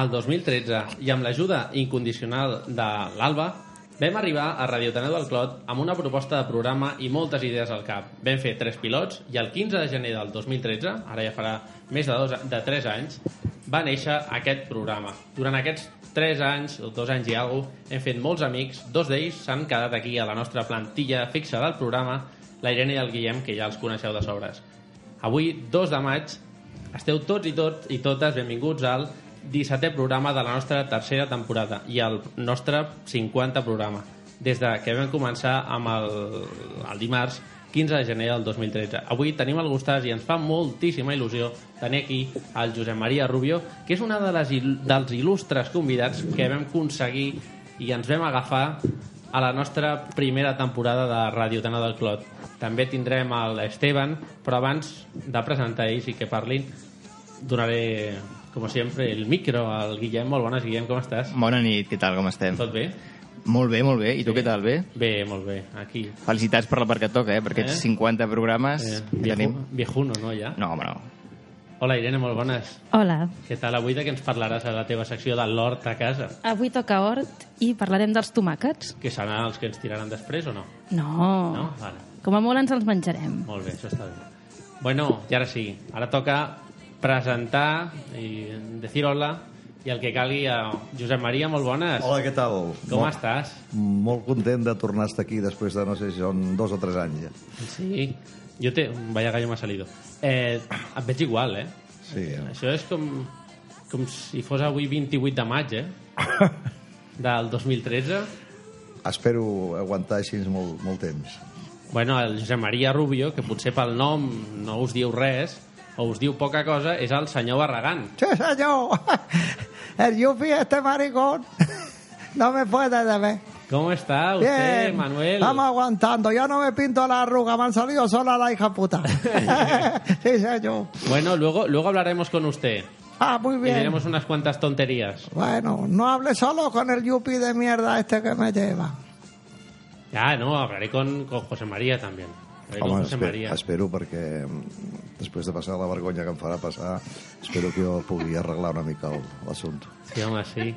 Al 2013, i amb l'ajuda incondicional de l'Alba, vam arribar a Radio Taneu del Clot amb una proposta de programa i moltes idees al cap. Vam fer tres pilots i el 15 de gener del 2013, ara ja farà més de, dos, de 3 anys, va néixer aquest programa. Durant aquests 3 anys, o 2 anys i alguna cosa, hem fet molts amics, dos d'ells s'han quedat aquí a la nostra plantilla fixa del programa, la Irene i el Guillem, que ja els coneixeu de sobres. Avui, 2 de maig, esteu tots i tots i totes benvinguts al 17è programa de la nostra tercera temporada i el nostre 50 programa des de que vam començar amb el, el dimarts 15 de gener del 2013. Avui tenim el gustàs i ens fa moltíssima il·lusió tenir aquí el Josep Maria Rubio, que és una de les, il- dels il·lustres convidats que vam aconseguir i ens vam agafar a la nostra primera temporada de Ràdio Tana del Clot. També tindrem l'Esteban, però abans de presentar ells i que parlin, donaré, com sempre, el micro al Guillem. Molt bones, Guillem, com estàs? Bona nit, què tal, com estem? Tot bé? Molt bé, molt bé. I tu què tal, bé? Bé, molt bé, aquí. Felicitats per la part que et toca, eh? Per aquests Eh? 50 programes Eh, que vieju, tenim. viejuno, no, ja? No, home, no. Hola, Irene, molt bones. Hola. Què tal avui de què ens parlaràs a la teva secció de l'hort a casa? Avui toca hort i parlarem dels tomàquets. Que seran els que ens tiraran després o no? No. No? Vale. Com a molt ens els menjarem. Molt bé, això està bé. Bueno, i ara sí, ara toca presentar i dir hola i el que calgui a Josep Maria, molt bones. Hola, què tal? Com molt, estàs? Molt content de tornar a estar aquí després de, no sé si són dos o tres anys ja. Sí, jo te... Vaya gallo m'ha salido. Eh, et veig igual, eh? Sí, eh? Això és com, com si fos avui 28 de maig, eh? Del 2013. espero aguantar així molt, molt temps. Bueno, el Josep Maria Rubio, que potser pel nom no us diu res, o us diu poca cosa, és el senyor Barragán. Sí, señor. El Yupi, este maricón, no me puede deber. ¿Cómo está usted, Bien, Manuel? Estamos aguantando. Yo no me pinto la arruga, me han salido sola la hija puta. sí, señor. Bueno, luego, luego hablaremos con usted Ah, muy y bien. diremos unas cuantas tonterías. Bueno, no hable solo con el Yupi de mierda este que me lleva. Ya, no, hablaré con, con José María también. Home, José espero, perquè mm, després de passar la vergonya que em farà passar, espero que jo pugui arreglar una mica el- l'assumpte. Sí, home, sí.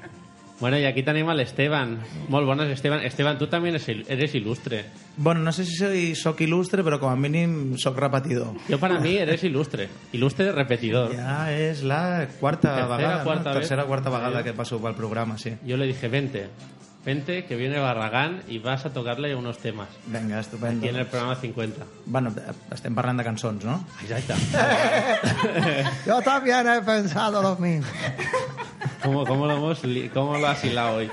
Bueno, y aquí tenemos al Esteban. Molt bones, Esteban. Esteban, tú también eres, il- eres ilustre. Bueno, no sé si soy soc il·lustre, però com a mínim soc repetidor. Yo para mí eres ilustre. Ilustre repetidor. Ja és la quarta Tercera, vegada, quarta no? vez. Tercera, quarta vegada Sí. que passo pel programa, sí. Yo le dije, vente, vente, que viene Barragán y vas a tocarle unos temas. Vinga, estupendo. Aquí en el programa 50. Bueno, estem parlant de cançons, no? Exacte. Yo también he pensado lo mismo. ¿Cómo, cómo, lo hemos, li- ¿Cómo lo has hilado hoy?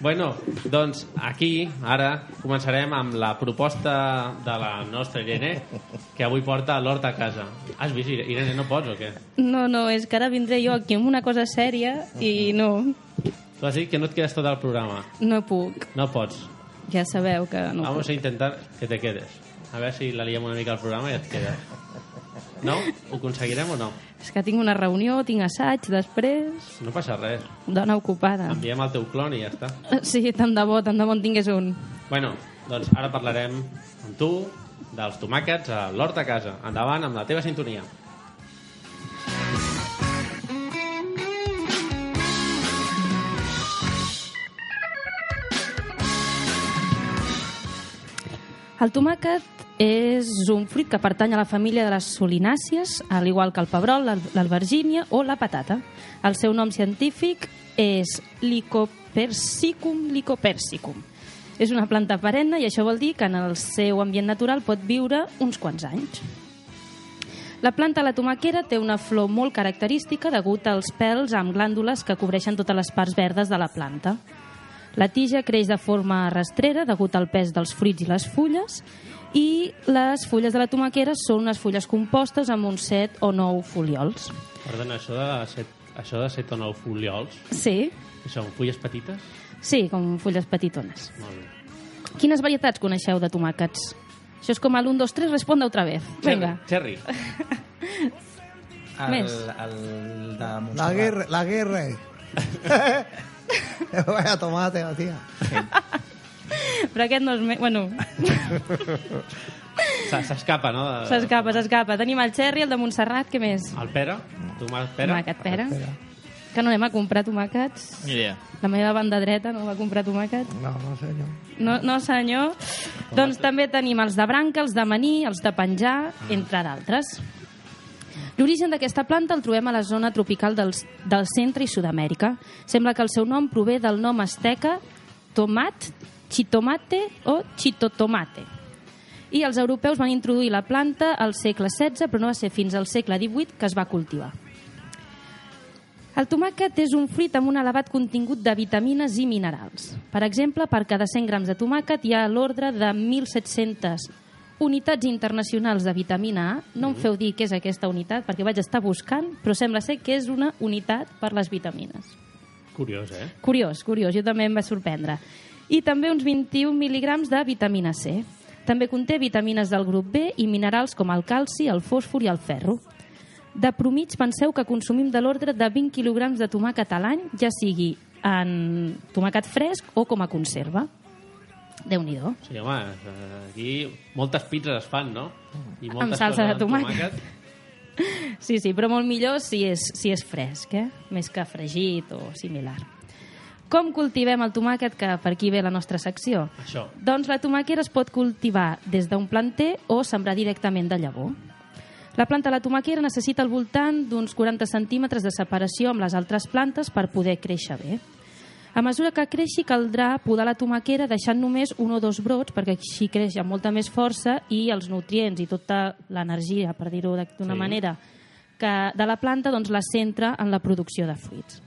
Bueno, doncs aquí, ara, començarem amb la proposta de la nostra Irene, que avui porta l'hort a casa. Has vist, Ire- Irene, no pots o què? No, no, és que ara vindré jo aquí amb una cosa sèria i no, Tu has dit que no et quedes tot el programa. no puc. No pots. Ja sabeu que no Vamos puc. a intentar que te quedes. A ver si la liem una mica al programa i et quedes. No? Ho aconseguirem o no? És que tinc una reunió, tinc assaig després, No passa res. dona ocupada. Enviem el teu clon i ja està. Sí, tant de bo, tant de bo en tingués un. Bueno, doncs ara parlarem amb tu dels tomàquets a l'hort a casa. Endavant amb la teva sintonia. El tomàquet és un fruit que pertany a la família de les solinàcies, al igual que el pebrol, l'al- l'albergínia o la patata. El seu nom científic és Lycopersicum lycopersicum. És una planta perenne i això vol dir que en el seu ambient natural pot viure uns quants anys. La planta la tomaquera té una flor molt característica degut als pèls amb glàndules que cobreixen totes les parts verdes de la planta. La tija creix de forma rastrera degut al pes dels fruits i les fulles i les fulles de la tomaquera són unes fulles compostes amb uns 7 o 9 foliols. Perdona, això de, set, això de set o nou foliols, Sí, que són fulles petites? sí, com fulles petitones. Molt bé. Quines varietats coneixeu de tomàquets? Això és com el 1, 2, 3, responde otra vez. Vinga. Cherry. El, Més. el de La Montserrat. guerra, la guerra. Vaya tomate, tía. Però aquest no és... Me... Bueno, Se- S'escapa, no? de- s'escapa, s'escapa. Tenim el Cherry, el de Montserrat, què més? El pera? Tomàquet pera? Tomàquet pera. Que no anem a comprar tomàquets. Ni idea. La meva banda dreta no va comprar tomàquets. No, no senyor. No, no senyor. Doncs també tenim els de branca, els de maní, els de penjar, entre d'altres. L'origen d'aquesta planta el trobem a la zona tropical del, del centre i Sud-amèrica. Sembla que el seu nom prové del nom asteca tomat, chitomate o chitotomate. I els europeus van introduir la planta al segle XVI, però no va ser fins al segle XVIII que es va cultivar. El tomàquet és un fruit amb un elevat contingut de vitamines i minerals. Per exemple, per cada 100 grams de tomàquet hi ha l'ordre de 1.700 unitats internacionals de vitamina A. No em feu dir què és aquesta unitat, perquè vaig estar buscant, però sembla ser que és una unitat per les vitamines. Curiós, eh? Curiós, curiós, jo també em va sorprendre. I també uns 21 mil·ligrams de vitamina C. També conté vitamines del grup B i minerals com el calci, el fòsfor i el ferro. De promig penseu que consumim de l'ordre de 20 quilograms de tomàquet a l'any, ja sigui en tomàquet fresc o com a conserva. Déu nhi Sí, home, aquí moltes pizzas es fan, no? I Amb salsa de amb tomàquet. Sí, sí, però molt millor si és, si és fresc, eh? més que fregit o similar. Com cultivem el tomàquet, que per aquí ve la nostra secció? Això. Doncs la tomaquera es pot cultivar des d'un planter o sembrar directament de llavor. La planta de la tomaquera necessita al voltant d'uns 40 centímetres de separació amb les altres plantes per poder créixer bé. A mesura que creixi caldrà podar la tomaquera deixant només un o dos brots perquè així creix amb molta més força i els nutrients i tota l'energia, per dir-ho d'una Sí. manera, que de la planta doncs, la centra en la producció de fruits.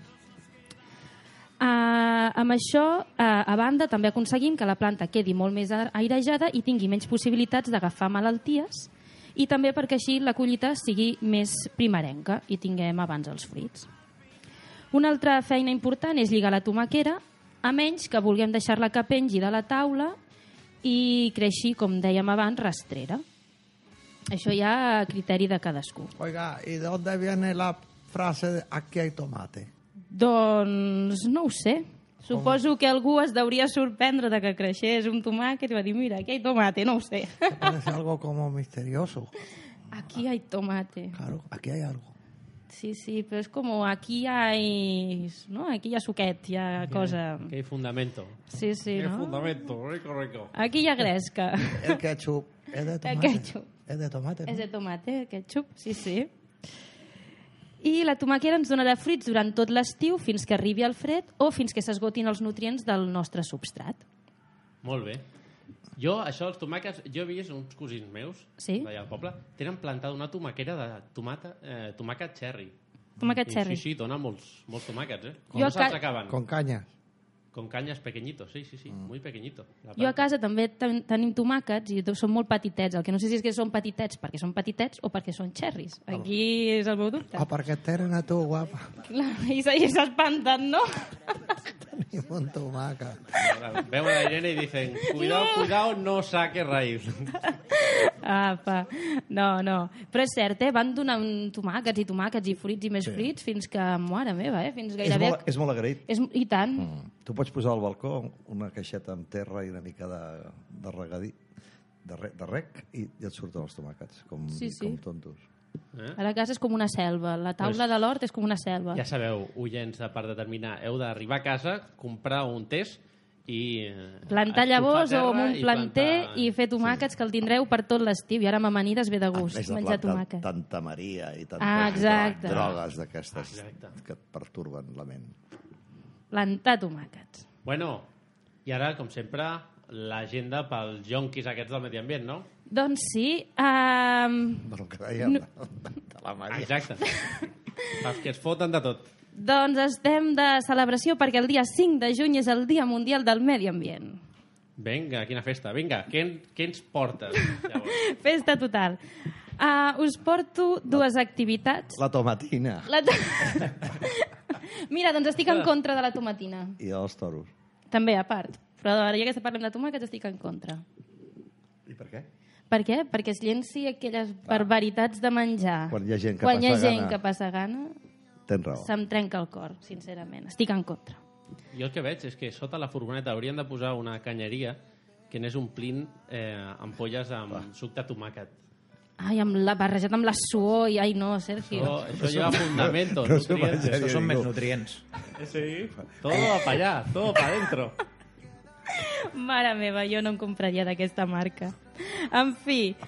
Uh, amb això, uh, a banda, també aconseguim que la planta quedi molt més airejada i tingui menys possibilitats d'agafar malalties i també perquè així la collita sigui més primerenca i tinguem abans els fruits. Una altra feina important és lligar la tomaquera, a menys que vulguem deixar-la que pengi de la taula i creixi, com dèiem abans, rastrera. Això ja a criteri de cadascú. Oiga, ¿y de dónde viene la frase de aquí hay tomate? Doncs no ho sé. Suposo que algú es deuria sorprendre de que creixés un tomàquet i va dir, mira, aquí hay tomate, no ho sé. Parece algo como misterioso. Aquí hay tomate. Claro, aquí hay algo. Sí, sí, però és com aquí hi ha... No? Aquí hi ha suquet, hi ha cosa... Que hay fundamento. Sí, sí, Que no? fundamento, rico, rico. Aquí hi ha gresca. El ketchup es de tomate. ketchup. Es de tomate, ¿no? És de tomate, ketchup, sí, sí. I la tomaquera ens donarà fruits durant tot l'estiu fins que arribi el fred o fins que s'esgotin els nutrients del nostre substrat. Molt bé. Jo, això dels tomàquets, jo he vist uns cosins meus Sí? d'allà al poble, tenen plantada una tomaquera de tomata, eh, tomàquet cherry. Tomàquet I, cherry. Sí, sí, dona molts, molts tomàquets, eh? Jo Jo no se'ls ca- acaben. Con cañas. Con cañas pequeñitos, sí, sí, sí, muy pequeñito. La Jo a casa també ten tenim tomàquets i són molt petitets. El que no sé si és que són petitets perquè són petitets o perquè són cherries. Aquí és el meu dubte. Ah, perquè tenen a tu, guapa. Clar, I se- i s'espanten, no? Tenim un tomàquet. Ahora Veuen a Irene y dicen, cuidado, cuidado, no saque raíz. Apa. No, no. Però és cert, eh? Van donant tomàquets i tomàquets i fruits i més sí. fruits fins que, mare meva, eh? Fins És gairebé... molt, és molt agraït. És, I tant. Mm. Tu pots posar al balcó una caixeta amb terra i una mica de, de regadí, de, re, de rec, i, i et surten els tomàquets, com, Sí, sí. com tontos. A la casa és com una selva. La taula Pues- de l'hort és com una selva. Ja sabeu, oients, de per determinar, heu d'arribar a casa, comprar un test i... eh, Plantar llavors o amb un i planter plantar- i fer tomàquets que el tindreu per tot l'estiu. I ara amb amanides ve de gust A més de menjar tomàquet. tanta Maria i tantes Ah, exacte. drogues d'aquestes Exacte. que et perturben la ment. Plantar tomàquets. Bueno, i ara, com sempre, l'agenda pels jonquis aquests del medi ambient, no? Doncs sí. Um, Del que dèiem, de, de la Maria. Exacte. Els que es foten de tot. doncs estem de celebració perquè el dia 5 de juny és el Dia Mundial del Medi Ambient. Vinga, quina festa. Vinga, què, què ens portes? Llavors? Festa total. Uh, us porto dues activitats. La tomatina La to... Mira, doncs estic en contra de la tomatina. i els toros. També, a part. Però ara ja que parlem de tomàquets estic en contra. I per què? Per què? Perquè es llenci aquelles barbaritats de menjar. Quan hi ha gent que Quan hi ha passa gent gana. que passa gana, Tens raó. se'm trenca el cor, sincerament. Estic en contra. Jo el que veig és que sota la furgoneta haurien de posar una canyeria que anés omplint eh, ampolles amb suc de tomàquet. Ai, amb la, barrejat amb la suor i... Ai, no, Sergio. Això, això lleva fundamento. no No nutrients. imagina. Estos son digo. més nutrients. Sí, todo va para allá, todo para adentro. Mare meva, jo no em compraria d'aquesta marca. En fi,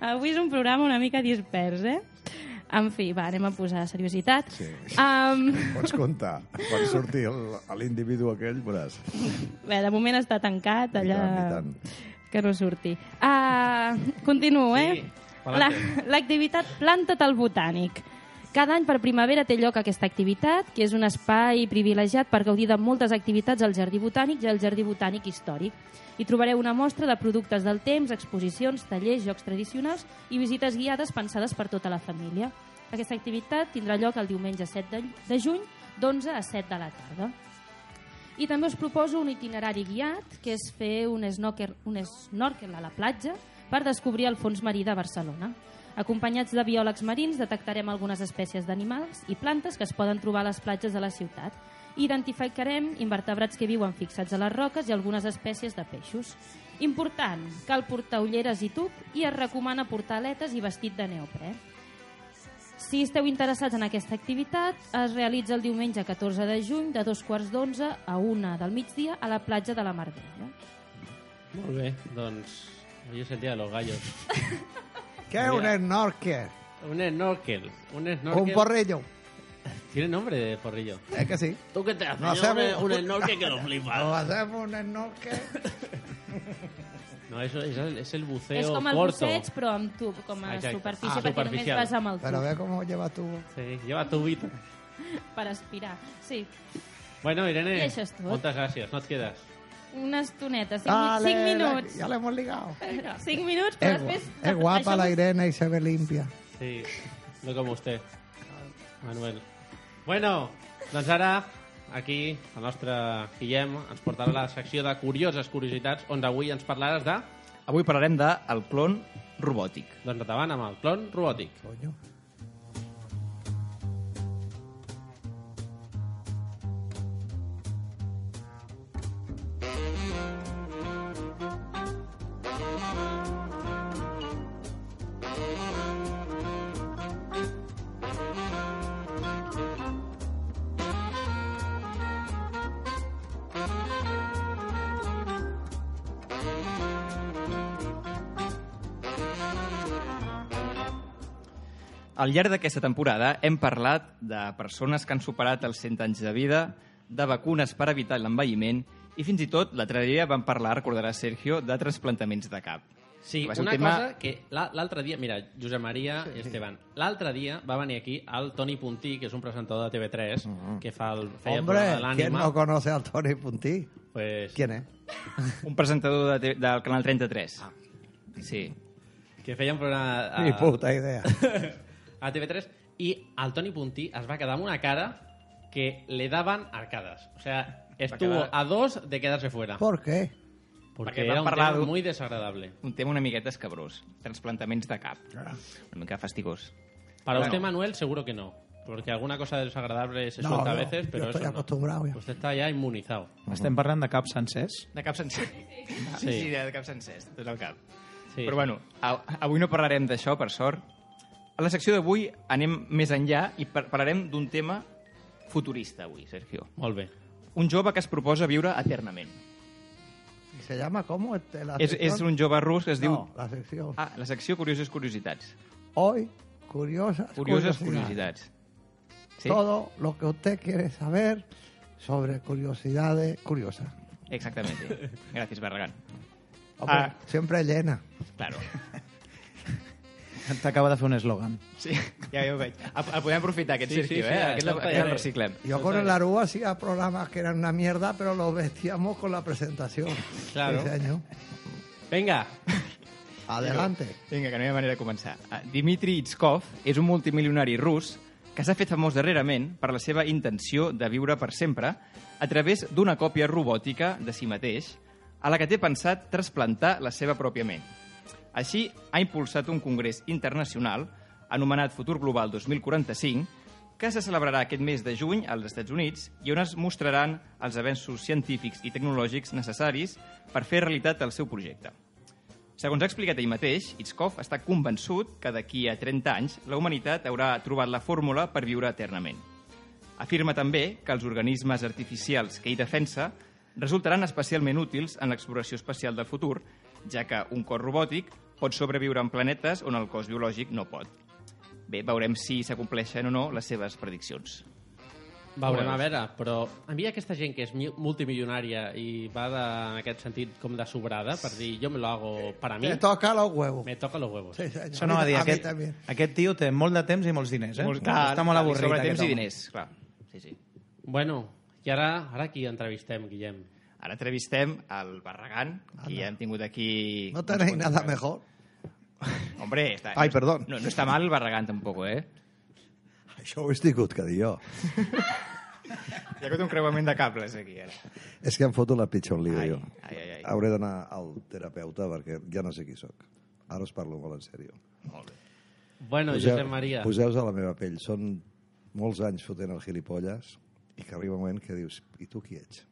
avui és un programa una mica dispers, eh? En fi, va, anem a posar seriositat. Sí. Um, Pots comptar. Quan surti l'individu aquell, veuràs. bé, de moment està tancat allà... I tant, i tant. Que no surti. Uh, continuo, eh? Sí, La- pa'lante. L'activitat Planta't al Botànic. Cada any per primavera té lloc aquesta activitat, que és un espai privilegiat per gaudir de moltes activitats al Jardí Botànic i al Jardí Botànic Històric. Hi trobareu una mostra de productes del temps, exposicions, tallers, jocs tradicionals i visites guiades pensades per tota la família. Aquesta activitat tindrà lloc el diumenge 7 de, de juny, d'11 a 7 de la tarda. I també us proposo un itinerari guiat, que és fer un snorkel, un snorkel a la platja per descobrir el fons marí de Barcelona. Acompanyats de biòlegs marins, detectarem algunes espècies d'animals i plantes que es poden trobar a les platges de la ciutat. Identificarem invertebrats que viuen fixats a les roques i algunes espècies de peixos. Important, cal portar ulleres i tub i es recomana portar aletes i vestit de neoprè. Si esteu interessats en aquesta activitat, es realitza el diumenge 14 de juny de dos quarts d'onze a una del migdia a la platja de la Mar Bella. Molt bé, doncs... El día de los gallos. ¿Qué es un snorkel? Un snorkel. Un Un snorkel. porrillo. Tiene nombre de porrillo. Es que sí. ¿Tú qué te haces? No hacemos- un, un snorkel que lo flipas. O hacemos un snorkel. No, eso es el, es el buceo és com el corto. busseig, però amb tub, com a Exacte. superfície, Ah, perquè només vas amb el Pero tub ve cómo lleva tu... Sí, lleva tubito. per aspirar. Sí, Bueno, Irene, I això és tot. moltes gràcies. No et quedes. una estoneta, cinc, Dale, cinc la- minuts. ya le hemos ligado. Cinc minuts, però Es, gua- després... es guapa això- la Irene y se ve limpia. Sí, no com vostè, Manuel. Bueno, doncs ara, aquí, el nostre Guillem ens portarà la secció de curioses curiositats, on avui ens parlaràs de... Avui parlarem de el clon robòtic. Doncs endavant amb el clon robòtic. Coño. Al llarg d'aquesta temporada hem parlat de persones que han superat els 100 anys de vida, de vacunes per evitar l'envelliment i fins i tot l'altre dia vam parlar, recordarà Sergio, de trasplantaments de cap. Sí, ser un una tema- cosa que la- l'altre dia... Mira, Josep Maria i Esteban. L'altre dia va venir aquí el Toni Puntí, que és un presentador de TV3, que fa el, feia el Hombre, programa de ¿quién l'ànima. no conoce al Tony Puntí? Pues, ¿Quién es? Un presentador de, del Canal 33. Ah. Sí. que feia un programa... a- Ni puta idea. a TV3 i el Toni Puntí es va quedar amb una cara que le daban arcadas. O sea, estuvo quedar- a dos de quedarse fuera. ¿Por qué? Porque Perquè era un tema muy desagradable. Un tema una miqueta escabrós. Transplantaments de cap. Una mica fastigós. Para Bueno. usted, Manuel, seguro que no. Porque alguna cosa desagradable se No, suelta a no, veces, yo pero estoy eso no. acostumbrado ya. Usted está ya inmunizado. Estem parlant de caps sencers. De cap sencer. Sí, Sí. sí, de cap sencer. Tot el cap. Sí. Però bueno, a, avui no parlarem d'això, per sort. A la secció d'avui anem més enllà i par parlarem d'un tema futurista avui, Sergio. Molt bé. Un jove que es proposa viure eternament. ¿Y se llama cómo? Este, la És, és un jove rus que es diu... No, la sección. Ah, la secció Curioses Curiositats. Hoy, curiosas, Curioses curiosidades. Curiositats. Sí, Todo lo que usted quiere saber sobre curiosidades curiosas. exactamente. Gràcies, Barragán. Hombre, Ah. Siempre llena. Claro. T'acaba de fer un eslògan. Sí, ja, ja ho veig. El, el podem aprofitar, aquest Sí, Sergio, sí, sí, eh? Aquest, això aquest el reciclem. Yo con el Aruba hacía programas que eran una mierda, pero los vestíamos con la presentación. Claro. Ese año. Venga, Adelante. Vinga, que no hi ha manera de començar. Uh, Dmitri Itskov és un multimilionari rus que s'ha fet famós darrerament per la seva intenció de viure per sempre a través d'una còpia robòtica de si mateix a la que té pensat trasplantar la seva pròpia ment. Així, ha impulsat un congrés internacional anomenat Futur Global 2045 que se celebrarà aquest mes de juny als Estats Units i on es mostraran els avenços científics i tecnològics necessaris per fer realitat el seu projecte. Segons ha explicat ell mateix, Itskov està convençut que d'aquí a 30 anys la humanitat haurà trobat la fórmula per viure eternament. Afirma també que els organismes artificials que ell defensa resultaran especialment útils en l'exploració espacial del futur, ja que un cos robòtic pot sobreviure en planetes on el cos biològic no pot. Bé, veurem si s'acompleixen o no les seves prediccions. Veurem a veure, però a mi aquesta gent que és mi- multimilionària i va de, en aquest sentit com de sobrada, per dir jo me lo hago para mí, Te toca los huevos. me toca los huevos. Sí, senyor. Això no va dir. A Aquest, aquest tio té molt de temps i molts diners, eh? Molt- Està molt avorrit. Sobre temps i diners, clar. Sí, sí. Bueno, i ara, ara qui entrevistem, Guillem? Ara entrevistem el Barragán, que ja hem tingut aquí... No tenéis quants nada mejor. Hombre, está, Ay, perdón. No, no está mal el Barragán tampoco, eh? Això ho he tingut que dir jo. Hi ha hagut un creuament de cables aquí, ara. És que em foto la pitjor lío, Ai, jo. ai, ai, ai. Hauré d'anar al terapeuta perquè ja no sé qui sóc. Ara us parlo molt en sèrio. Molt bé. Bueno, Josep Maria. Poseu-vos a la meva pell. Són molts anys fotent el gilipolles i que arriba un moment que dius, i tu qui ets?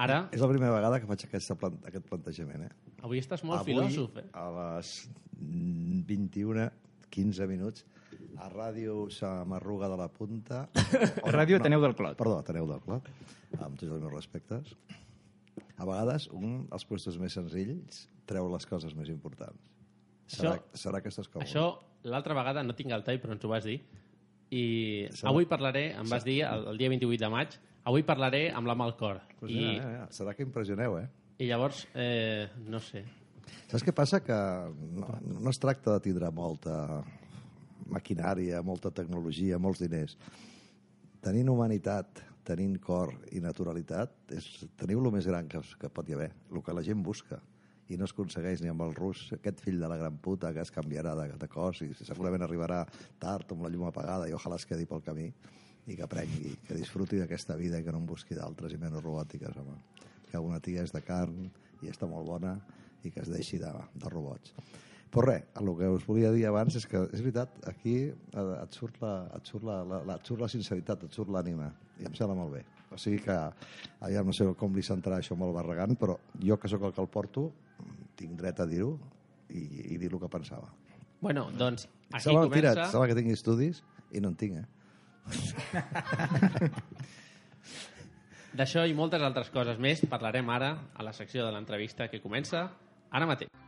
Ara, És la primera vegada que faig aquesta plan aquest plantejament, eh? avui estàs molt Avui, filòsof, eh? a les 21, 15 minuts, a ràdio se m'arruga de la punta. Ràdio Ateneu del Clot. Perdó, Ateneu del Clot, amb tots els meus respectes. A vegades, un dels puestos més senzills treu les coses més importants. Serà, Això- serà que estàs còmode. Això, l'altra vegada, no tinc el tall, però ens ho vas dir, i avui parlaré, em vas dir, el, el dia 28 de maig, avui parlaré amb la mà al cor. Pues I, mira, mira, serà que impressioneu, eh? I llavors, eh, no sé, Saps què passa? Que no, no es tracta de tindre molta maquinària, molta tecnologia, molts diners. Tenint humanitat, tenint cor i naturalitat, és, teniu el més gran que, que pot hi haver, el que la gent busca i no es aconsegueix ni amb el rus, aquest fill de la gran puta que es canviarà de, de cos i segurament arribarà tard amb la llum apagada i ojalà es quedi pel camí i que aprengui, que disfruti d'aquesta vida i que no en busqui d'altres i menys robòtiques, home. Que una tia és de carn i està molt bona i que es deixi de, de robots. Però res, el que us volia dir abans és que, és veritat, aquí eh, et surt la, et surt la, la, la, et surt la sinceritat, et surt l'ànima, i em sembla molt bé. O sigui que, ja no sé com li sentarà això molt barregant, però jo que sóc el que el porto, tinc dret a dir-ho i, i dir el que pensava. Bueno, doncs, aquí mentira, comença... sembla que tingui estudis i no en tinc, eh? D'això i moltes altres coses més parlarem ara a la secció de l'entrevista que comença ara mateix.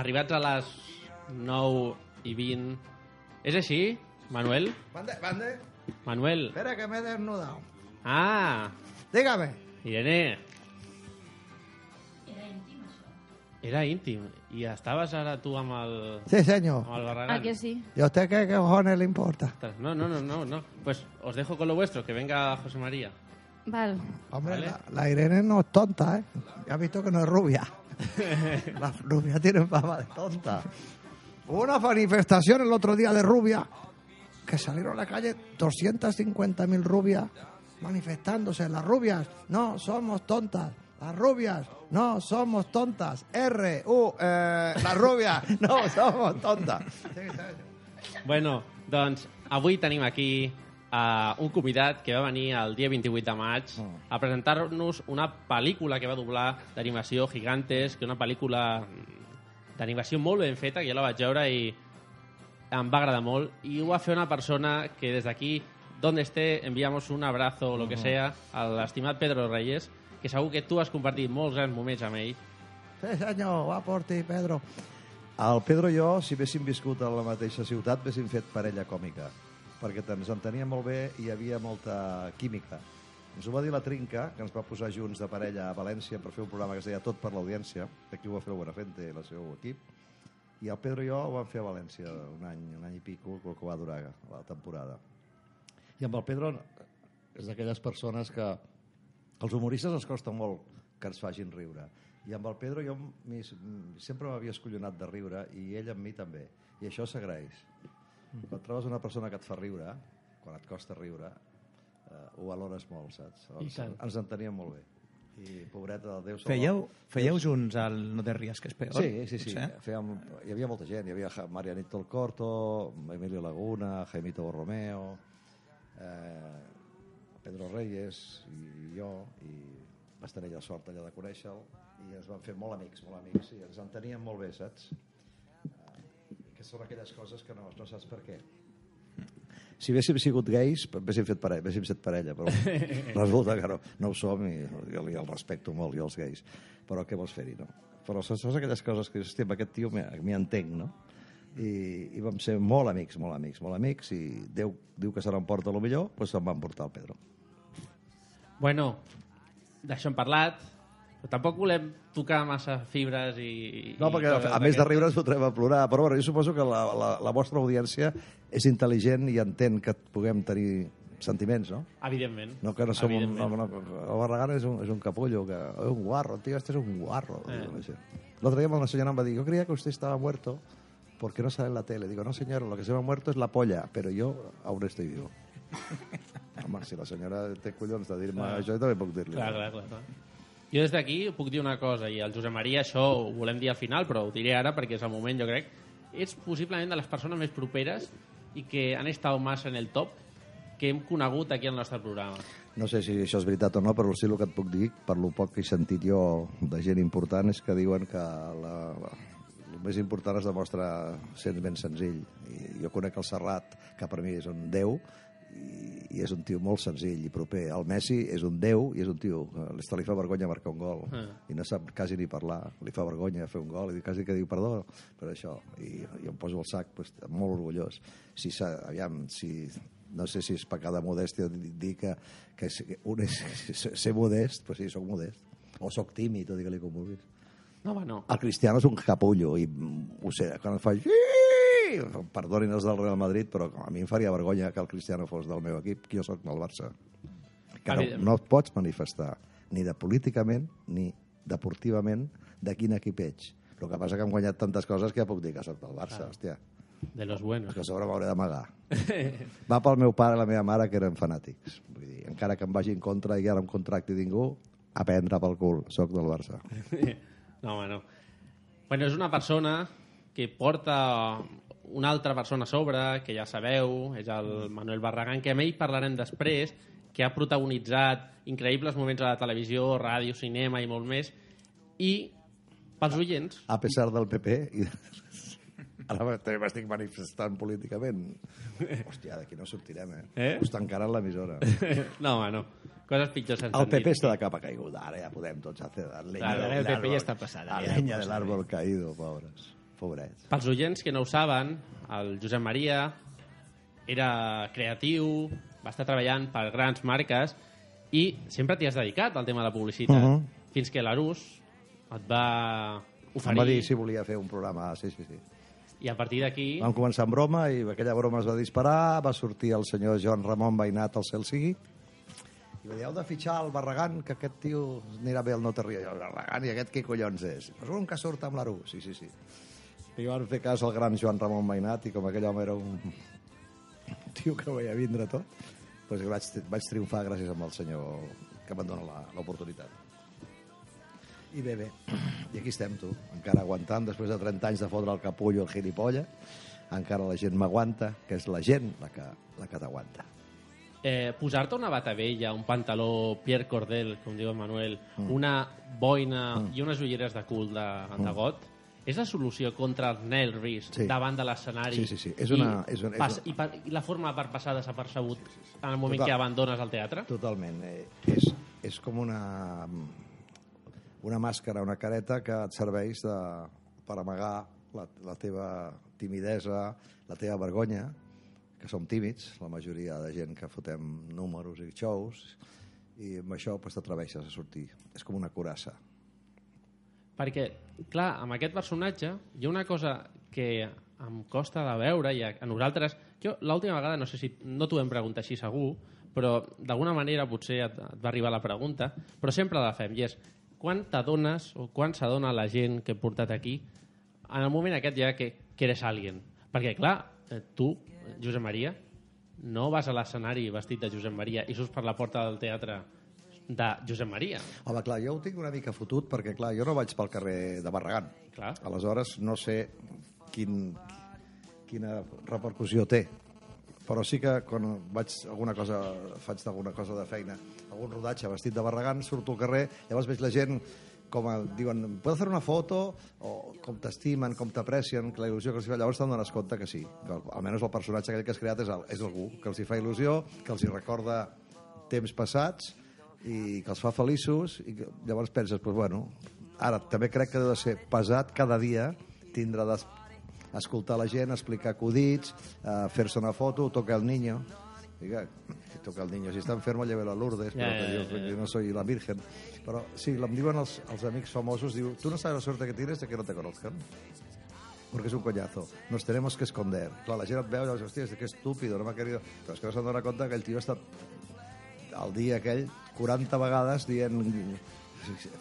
Arribats a les 9 i 20... És així, Manuel? Bande, bande. Manuel. Espera que me he desnudado. Ah, Dígame. Irene. Era íntim. I estaves ara tu amb el, Sí, señor. amb el Barragán. Ah, que sí? ¿Y a usted qué, cojones le importa? No, no, no, no, no. Pues os dejo con lo vuestro, que venga José María. Val. Hombre, Vale. la, la Irene no es tonta, ¿eh? Ya has visto que no es rubia. Las rubias tienen fama de tonta. Hubo una manifestación el otro día de rubia que salieron a la calle 250.000 rubias manifestándose. Las rubias no somos tontas. Las rubias no somos tontas. R, U, eh, las rubias no somos tontas. Bueno, doncs avui tenim aquí uh, un convidat que va venir el dia 28 de maig a presentar-nos una pel·lícula que va doblar d'animació Gigantes, que una pel·lícula mm, d'animació molt ben feta, que jo la vaig veure i em va agradar molt. I ho va fer una persona que des d'aquí, donde esté, enviamos un abrazo o lo que sea a l'estimat Pedro Reyes, que segur que tu has compartit molts grans moments amb ell. Sí, senyor, va por ti, Pedro. El Pedro i jo, si haguéssim viscut a la mateixa ciutat, haguéssim fet parella còmica. Perquè ens enteníem molt bé i hi havia molta química. Ens ho va dir la Trinca, que ens va posar junts de parella a València per fer un programa que es deia Tot per l'Audiència, que aquí ho va fer el Buenafente i el seu equip, i el Pedro i jo ho vam fer a València un any, un any i pico, el que va durar la temporada. I amb el Pedro és d'aquelles persones que els humoristes ens costa molt que ens facin riure. I amb el Pedro jo sempre m'havia escollonat de riure i ell amb mi també. I això s'agraeix. Quan trobes una persona que et fa riure, quan et costa riure, eh, ho valores molt, saps? I Ens, tant. ens enteníem molt bé. I pobreta del Déu Fèieu, fèieu junts el No te ries que és peor? Sí, sí, sí. Potser? Fèiem, hi havia molta gent. Hi havia Marianito El Corto, Emilio Laguna, Jaimito Borromeo, eh, Pedro Reyes i jo, i vas tenir la sort allà de conèixer-lo, i ens vam fer molt amics, molt amics, i ens enteníem molt bé, saps? Que són aquelles coses que no, no saps per què. Si haguéssim sigut gais, haguéssim fet parella, haguéssim set parella, però resulta que no, no ho som i jo li el respecto molt, jo els gais. Però què vols fer-hi, no? Però són, són aquelles coses que, hòstia, amb aquest tio m'hi m'hi entenc, no? I, I vam ser molt amics, molt amics, molt amics, i Déu diu que se n'emporta el millor, doncs se'n van portar el Pedro. Bueno, d'això hem parlat, però tampoc volem tocar massa fibres i... No, i perquè a, coses a més de riure ens fotrem a plorar, però bueno, jo suposo que la, la, la vostra audiència és intel·ligent i entén que puguem tenir sentiments, no? Evidentment. No que no som un... No, no, el Barragán és un, és un capullo, que és un guarro, tío, este es un guarro. Eh. L'altre dia una senyora em va dir, yo creía que usted estaba muerto porque no sale en la tele. Digo, no señor, lo que se me ha muerto es la polla, pero yo aún estoy vivo. Home, si la senyora té collons de dir-me Clar. això, jo també puc dir-li. Clar, clar, clar, clar. Jo des d'aquí puc dir una cosa, i el Josep Maria això ho volem dir al final, però ho diré ara perquè és el moment, jo crec. És possiblement de les persones més properes i que han estat massa en el top que hem conegut aquí al nostre programa. No sé si això és veritat o no, però sí el que et puc dir, per lo poc que he sentit jo de gent important, és que diuen que la, el més important es demostra sent ben senzill. I jo conec el Serrat, que per mi és un déu, i, i és un tio molt senzill i proper. El Messi és un déu i és un tio que li- fa vergonya marcar un gol Ah. i no sap quasi ni parlar. Li fa vergonya fer un gol i quasi que diu perdó per això. I jo em poso el sac pues, molt orgullós. Si, aviam, si, no sé si és pecar de modèstia dir dir que, que un és ser modest, pues sí, sóc modest. O sóc tímid, o digue-li com vulguis. No, home, no. El Cristiano és un capullo i mm, ho sé, quan fa perdonin els del Real Madrid, però a mi em faria vergonya que el Cristiano fos del meu equip, que jo sóc del Barça. Que no, no et pots manifestar ni de políticament ni deportivament de quin equip ets. El que passa que hem guanyat tantes coses que ja puc dir que sóc del Barça, hòstia. De los buenos. Que a sobre m'hauré d'amagar. Va pel meu pare i la meva mare, que eren fanàtics. Vull dir, encara que em vagi en contra i ara em contracti ningú, a prendre pel cul, sóc del Barça. No, home, no. Bueno, és una persona que porta una altra persona a sobre, que ja sabeu, és el Manuel Barragán, que amb ell parlarem després, que ha protagonitzat increïbles moments a la televisió, ràdio, cinema i molt més, i pels oients, a pesar del PP i ara també m'estic manifestant políticament. Hòstia, d'aquí no sortirem eh? Eh? us tancaran l'emissora. No, home, no. Coses pitjors s'han el PP està de capa caiguda ara ja podem tots hacer la leña Claro, del el PP ja està passat, la ja leña està del árbol caído pobres pobrets Pels oients que no ho saben, el Josep Maria era creatiu, va estar treballant per grans marques i sempre t'hi has dedicat al tema de la publicitat. Mhm. Fins que l'Arús et va em oferir va dir si volia fer un programa sí, sí, sí. i a partir d'aquí... vam començar amb broma i aquella broma es va disparar va sortir el senyor Joan Ramon Veïnat al cel sigui i va dir, heu de fitxar el Barragán, que aquest tio anirà bé al No te ries. Jo, Barragán, i aquest què collons és? Pues un que surt amb l'Arú, sí, sí, sí. I van fer cas al gran Joan Ramon Mainat i com aquell home era un tio que veia vindre tot, doncs vaig, vaig triomfar gràcies el senyor que em dona la- l'oportunitat. I bé, bé, i aquí estem, tu, encara aguantant, després de 30 anys de fotre el capullo, el gilipolla, encara la gent m'aguanta, que és la gent la que, la que t'aguanta. Eh, Posar-te una bata vella, un pantaló Pierre Cordel, com diu en Manuel, una boina Mm. i unes ulleres de cul de, de got, és la solució contra els nervis Sí. davant de l'escenari Sí, sí, sí. És una- I, és una- és pas, una- i, pa, i la forma per passar desapercebut en el moment Total. que abandones el teatre? Totalment. Eh, és, és com una, una màscara, una careta que et serveix de, per amagar la, la teva timidesa, la teva vergonya, que som tímids, la majoria de gent que fotem números i shows, i amb això pues, t'atreveixes a sortir. És com una curassa. Perquè, clar, amb aquest personatge hi ha una cosa que em costa de veure i a, a nosaltres... Jo l'última vegada, no sé si no t'ho vam preguntar així segur, però d'alguna manera potser et, et va arribar la pregunta, però sempre la fem, i és quan t'adones o quan s'adona la gent que he portat aquí en el moment aquest ja que, que eres alguien? Perquè, clar, eh, tu, Josep Maria, no vas a l'escenari vestit de Josep Maria i surts per la porta del teatre de Josep Maria. Home, clar, jo ho tinc una mica fotut perquè, clar, jo no vaig pel carrer de Barragán. Clar. Aleshores, no sé quin, quina repercussió té. Però sí que quan vaig alguna cosa, faig alguna cosa de feina, algun rodatge vestit de Barragán, surto al carrer, llavors veig la gent com a, diuen, ¿puedo hacer una foto? O com t'estimen, com t'aprecien, que la il·lusió que els hi fa. Llavors te'n dones compte que sí, que almenys el personatge aquell que has creat és, el, és algú que els hi fa il·lusió, que els hi recorda temps passats i que els fa feliços i que llavors penses, pues, bueno, ara també crec que ha de ser pesat cada dia tindre de escoltar la gent, explicar acudits, eh, fer-se una foto, toca el niño. Diga, que toca el niño. Si està enfermo, llévelo a Lourdes, Ja, però que ja, jo, ja, ja. jo no soy la virgen. Però sí, em diuen els, els amics famosos, diu, tu no sabes la suerte que tienes de que no te conozcan. Porque es un coñazo. Nos tenemos que esconder. Clar, la gent et veu i dius, hòstia, que estúpido, no m'ha querido... Però és que no s'han donat compte que el tio ha estat el dia aquell 40 vegades dient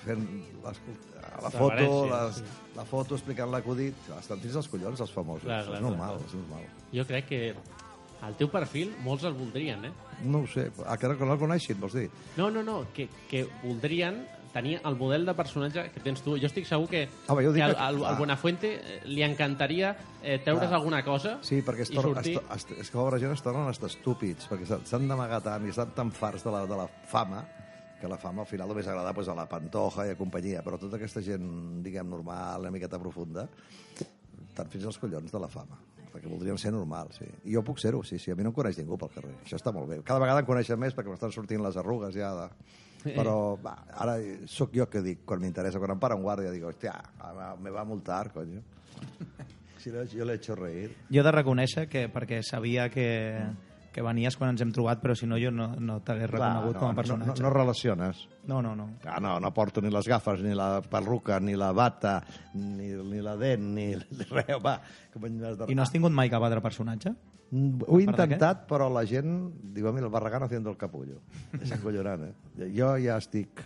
fent les, la foto, les, la foto explicant l'acudit. Estan fins als collons, els famosos. Clar, clar, és normal, clar. és normal. Jo crec que el teu perfil molts el voldrien, eh? No ho sé, a que no, que no el coneixin, vols dir? No, no, no, que, que voldrien tenir el model de personatge que tens tu. Jo estic segur que, Home, jo que al, al, al ah. Buenafuente eh, li encantaria eh, treure's Clar. alguna cosa Sí, perquè es torna, sortir... es, es, és que la gent es tornen hasta estúpids, perquè s'han- d'amagar tant i estan tan farts de la, de la fama que la fama al final només agrada pues, a la Pantoja i a companyia, però tota aquesta gent, diguem, normal, una miqueta profunda, estan fins als collons de la fama perquè voldrien ser normal, sí. I jo puc ser-ho, sí, sí, a mi no em coneix ningú pel carrer. Això està molt bé. Cada vegada em coneixen més perquè m'estan sortint les arrugues ja de... Però va, ara sóc jo que dic, quan m'interessa, quan em para un guàrdia, dic, hòstia, me va a multar, coño. Si no, jo l'he hecho reír. Jo he de reconèixer que, perquè sabia que, que venies quan ens hem trobat, però si no jo no, no t'hagués reconegut Clar, com a no, no, personatge. no, no relaciones. No, no, no. Ah, no, no porto ni les gafes, ni la perruca, ni la bata, ni, ni la dent, ni res, va. Com. I no has tingut mai cap altre personatge? Mm, Ho he intentat, però la gent diu, a mi el Barragán haciendo el capullo. És acollonant, eh? Jo ja estic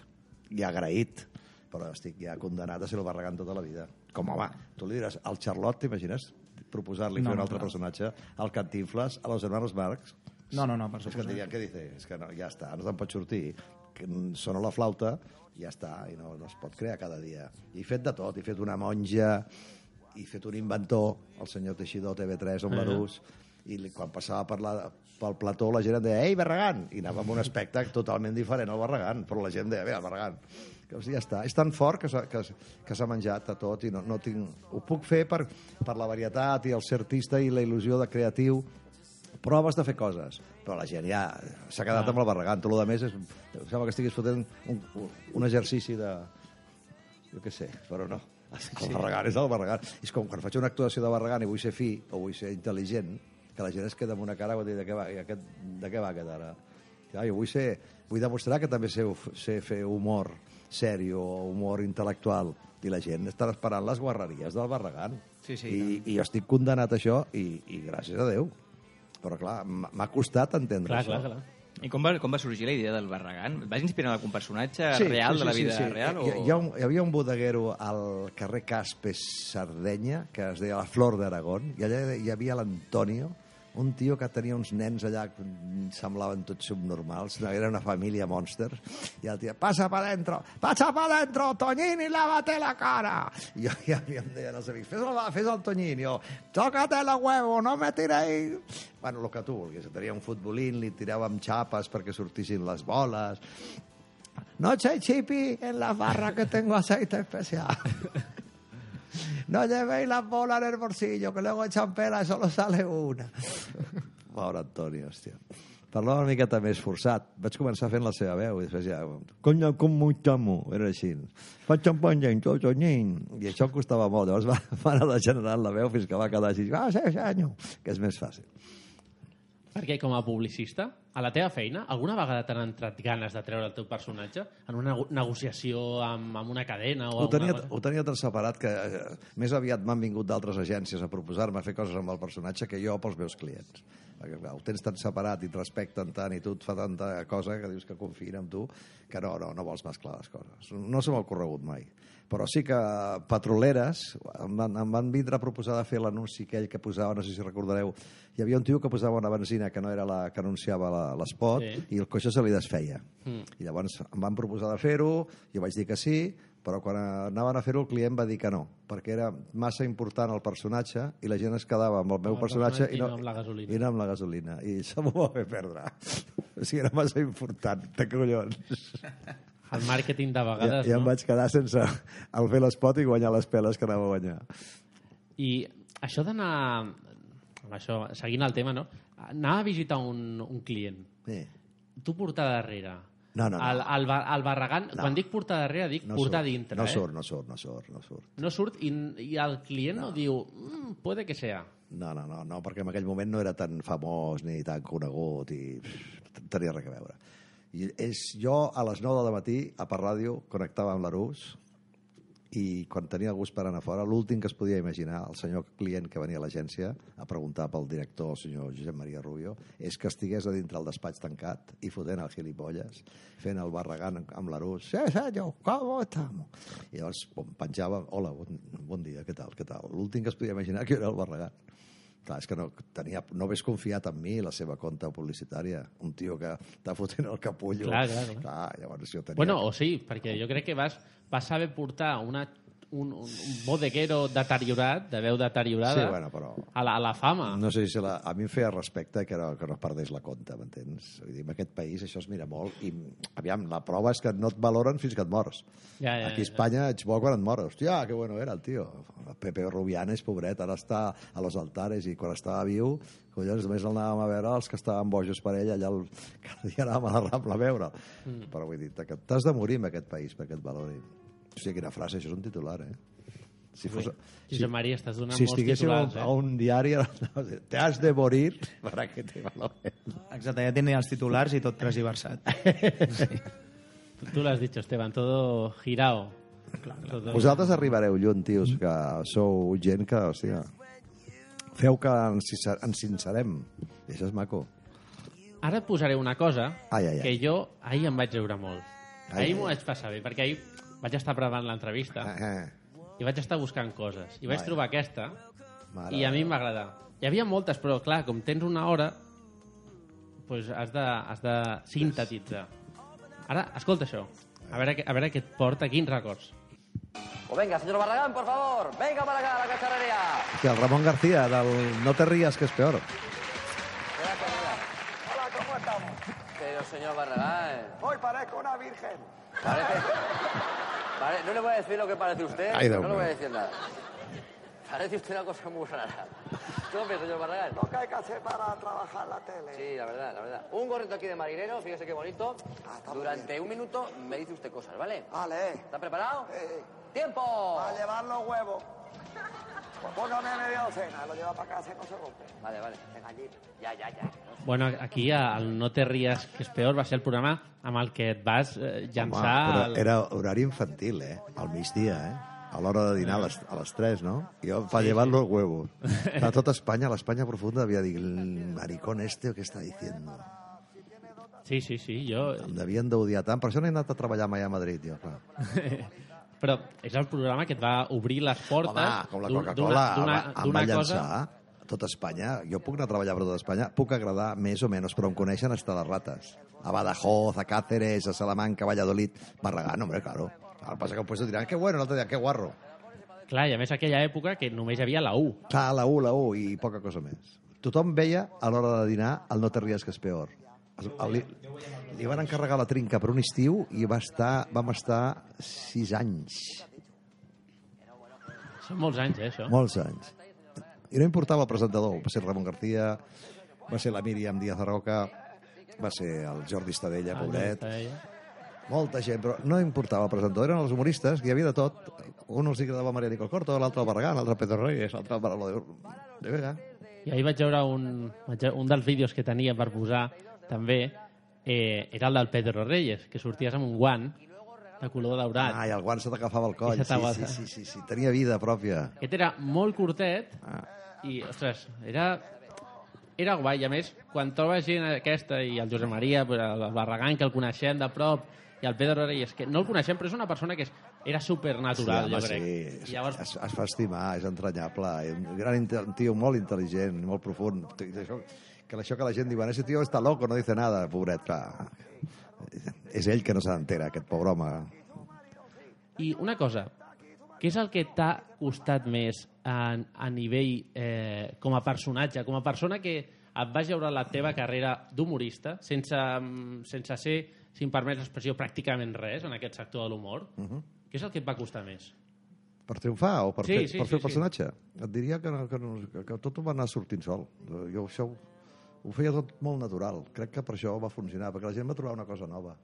ja agraït, però estic ja condenat a ser el Barragán tota la vida. Com, home, tu li diràs, al Charlot, t'imagines proposar-li No, fer un no, altre clar. personatge, al Cantinflas, a los hermanos Marx, No, no, no, per és que suposat. dirien, què dice? És que no, ja està, no te'n pot sortir. Que sona la flauta, ja està, i no, no es pot crear cada dia. I he fet de tot, he fet una monja, he fet un inventor, el senyor Teixidor TV3 amb l'Arús, i li- quan passava per la, pel plató la gent em deia «Ei, Barragán!» i anava amb un espectacle totalment diferent al Barragán, però la gent deia «Bé, el Barragán!» que, o sigui, ja està. És tan fort que s'ha que, que s'ha menjat a tot i no, no tinc... Ho puc fer per, per la varietat i el ser artista i la il·lusió de creatiu, proves de fer coses, però la gent ja s'ha quedat amb el Barragán. Tot el més és... em Sembla que estiguis fotent un, un exercici de... Jo què sé, però no. El Barragán és el Barragán. És com quan faig una actuació de Barragán i vull ser fi o vull ser intel·ligent, que la gent es queda amb una cara i dir de què va, i aquest, de què va aquest ara? Clar, jo vull, ser, vull demostrar que també sé, sé fer humor sèrio o humor intel·lectual i la gent està esperant les guarreries del Barragán. Sí, sí, I, I jo estic condenat a això i, i gràcies a Déu. Però clar, m'ha costat entendre Clar, això. clar, clar. I com va, com va sorgir la idea del Barragán? Et vas inspirar en algun personatge real de la vida real? Hi, hi, ha un, hi havia un bodeguero al carrer Caspes, Sardenya, que es deia la Flor d'Aragón, i allà hi havia l'Antonio, un tio que tenia uns nens allà que semblaven tots subnormals, era una família mònster, i el tio, passa pa dentro, passa pa dentro, Toñini, lávate la cara. I jo ja, em deien els amics, fes el, fes el Toñini, o tócate los huevos, no me tiréis... Bueno, el que tu vulguis. Tenia un futbolín, li tiràvem xapes perquè sortissin les boles, no eché chipi en la barra que tengo aceite especial. No llevéis las bolas en el bolsillo, que luego echan pela y solo sale una. Pobre Antonio, hòstia. Parlava una miqueta més forçat. Vaig començar fent la seva veu i després ja... Coño, com muy tamo. Era així. Faig xampanya, tot. I això costava molt. Llavors va, va anar degenerant la veu fins que va quedar així. Ah, sí, senyor. Que és més fàcil. Perquè com a publicista, a la teva feina, alguna vegada t'han entrat ganes de treure el teu personatge en una nego- negociació amb, amb una cadena o Ho tenia, cosa? ho tenia tan separat que eh, més aviat m'han vingut d'altres agències a proposar-me fer coses amb el personatge que jo pels meus clients. Perquè, clar, ho tens tan separat i et respecten tant i tu et fa tanta cosa que dius que confien en tu que no, no, no vols mesclar les coses. No se m'ha ocorregut mai. Però sí que petroleres em van, em van vindre a proposar de fer l'anunci aquell que posava, no sé si recordareu, hi havia un tio que posava una benzina que no era la que anunciava la- l'espot Sí. i el cotxe se li desfeia. Mm. I llavors em van proposar de fer-ho, jo vaig dir que sí, però quan anaven a fer-ho el client va dir que no, perquè era massa important el personatge i la gent es quedava amb el meu el personatge personatge i no amb la gasolina. I no amb la gasolina. I això m'ho va fer perdre. O sigui, era massa important, de collons. El màrqueting de Ja, vegades, ja em no? vaig quedar sense el fer l'espot i guanyar les peles que anava a guanyar. I això d'anar... Això, seguint el tema, no? Anar a visitar un, un client. Sí. Tu portar darrere. No, no, no. El, el, el barragant, No. quan dic portar darrere, dic No portar surt, dintre. no eh? surt, no surt, no surt, no surt. No surt i, i el client no, diu mm, puede que sea. No, no, no, no, perquè en aquell moment no era tan famós ni tan conegut i pff, tenia res a veure. I és, jo a les 9 de matí a per ràdio connectava amb l'Arús i quan tenia gust per anar fora, l'últim que es podia imaginar, el senyor client que venia a l'agència a preguntar pel director, el senyor Josep Maria Rubio, és que estigués a dintre el despatx tancat i fotent el gilipolles, fent el barragant amb l'Arús. Sí, senyor, com estamos? I llavors penjava, hola, bon, bon dia, què tal, què tal? L'últim que es podia imaginar que era el barragant. Clar, és que no, tenia, no hagués confiat en mi la seva compta publicitària. Un tio que està fotent el capullo. Clar, clar, clar. clar llavors jo tenia... Bueno, o sí, perquè jo crec que vas, vas saber portar una, un, un, bodeguero deteriorat, de veu deteriorada, Sí, bueno, però... a, la, a la fama. No sé si la, a mi em feia respecte que no, que no perdés la compta, m'entens? Vull dir, en aquest país això es mira molt i, aviam, la prova és que no et valoren fins que et mors. Ja, ja, Aquí a ja. Espanya ets bo quan et mors. Hòstia, que bueno era el tio. El Pepe Rubianes, pobret, ara està a los altares i quan estava viu, collons, només el anàvem a veure els que estaven bojos per ell, allà el, cada dia anàvem a la Rambla a veure. Mm. Però vull dir, que t'has de morir en aquest país perquè et valorin. O sigui, quina frase, això és un titular, eh? Si fos, Josep Maria, estàs donant si molts estiguéssim titulars, a eh? un diari, te has de morir para que te valoren. Exacte, ja tenia els titulars i tot transversat. Tú lo has dicho, Esteban, todo girao. Todo- Vosaltres arribareu lluny, tios, que sou gent que, hòstia, feu que ens, sincer- ens sincerem. I això és maco. Ara et posaré una cosa Ai, ai, ai. que jo ahir em vaig riure molt. Ai, ahir m'ho ai. vaig passar bé, perquè ahir vaig estar preparant l'entrevista Eh, i vaig estar buscant coses. I vaig Vai. trobar aquesta mare i a mi de em va agradar. Hi havia moltes, però clar, com tens una hora, doncs has de, has de sintetitzar. Ara, escolta això. A veure, a veure què et porta, quins records. Pues venga, señor Barragán, por favor, venga para acá, a la cacharrería. Hòstia, el Ramon García, del No te rías, que és peor. Hola, ¿cómo estamos? Pero, señor Barragán, Hoy parezco una virgen. parece... pare- No le voy a decir lo que parece usted, Ay, no le voy a decir nada. Parece usted una cosa muy rara. ¿Cómo ve, señor Barragán? Lo que hay que hacer para trabajar la tele. Sí, la verdad, la verdad. Un gorrito aquí de marinero, fíjese qué bonito. Ah, está Durante un minuto me dice usted cosas, ¿vale? Vale. ¿Está preparado? Eh, ¡Tiempo! a llevar los huevos. Pues póngame media docena, lo lleva para casa y no se rompe. Vale, vale. De gallina. Ya, ya, ya. Bueno, aquí al No te ries, que és peor, va ser el programa amb el que et vas eh, llançar... Home, però era horari infantil, eh? Al migdia, eh? A l'hora de dinar a les, a les 3, no? Jo, para llevar los huevos. A tota Espanya, a l'Espanya profunda, havia dit, el maricón este, o què està diciendo? Sí, sí, sí, jo... Em devien d'odiar tant, per això no he anat a treballar mai a Madrid, jo, clar. Però és el programa que et va obrir les portes Home, com la Coca-Cola, em va- va cosa... llançar a tota Espanya. Jo puc anar a treballar per tota Espanya, puc agradar més o menys, però em coneixen hasta les rates. A Badajoz, a Cáceres, a Salamanca, a Valladolid, Barragán, hombre, claro. El passa que després et diran, que bueno, l'altre dia, que guarro. Clar, i a més aquella època que només hi havia la U. Clar, la U, la U i poca cosa més. Tothom veia a l'hora de dinar el No te ries que és peor. Es- el- Li, li van encarregar la trinca per un estiu i va estar, vam estar sis anys. Són molts anys, eh, això. Molts anys. I no importava el presentador. Va ser Ramon García, va ser la Míriam Díaz de Roca, va ser el Jordi Estadella, pobret. Molta gent, però no importava el presentador. Eren els humoristes, que hi havia de tot. Un els agradava Maria Nicole Corto, l'altre el Barragán, l'altre Pedro Reyes, l'altre el Barolo de, de Vega. I ahir vaig veure un, un dels vídeos que tenia per posar, també, eh, era el del Pedro Reyes, que sorties amb un guant de color daurat. Ah, i el guant se t'agafava el coll. Sí, sí, sí, sí, sí, tenia vida pròpia. Aquest era molt curtet Ah. i, ostres, era, era guai. I a més, quan trobes gent aquesta i el Josep Maria, pues, el Barragán, que el coneixem de prop, i el Pedro Reyes, que no el coneixem, però és una persona que és, era supernatural, sí, jo home, crec. Sí, I llavors, es, es fa estimar, és entranyable. Un gran un tio molt intel·ligent, molt profund. Això, que això que la gent diu, "Bueno, ese tío está loco, no dice nada, pobret. Clar. És ell que no se n'entera, aquest pobre home. I una cosa, què és el que t'ha costat més a, a nivell eh, com a personatge, com a persona que et vas veure la teva carrera d'humorista sense, mm, sense ser, si em permets l'expressió, pràcticament res en aquest sector de l'humor? Uh -huh. Què és el que et va costar més? Per triomfar o per, Sí, fer, sí, per sí, fer el sí. personatge? Et diria que, que, que, que tot ho va anar sortint sol. Jo això ho, feia tot molt natural. Crec que per això va funcionar, perquè la gent va trobar una cosa nova.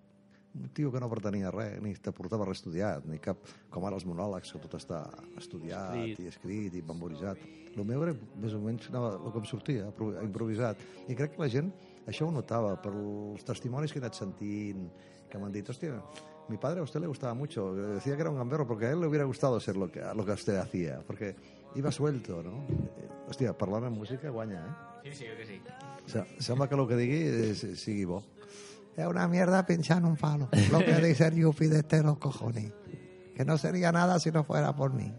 Un tio que no pretenia res, ni te portava res estudiat, ni cap... Com ara els monòlegs, que tot està estudiat Escrit. i escrit i memoritzat. El meu era més o menys anava, el que em sortia, pro- improvisat. I crec que la gent això ho notava per els testimonis que he anat sentint, que m'han dit, hòstia, mi padre a usted le gustaba mucho, decía que era un gamberro porque a él le hubiera gustado ser lo que, lo que usted hacía, porque iba suelto, ¿no? Eh, Hòstia, parlant en música guanya, eh? Sí, sí, que sí. Se- Sembla que el que digui és, sigui bo. Es una mierda pinchar en un palo. Lo que dice el Yupi de este los cojones. Que no sería nada si no fuera por mí.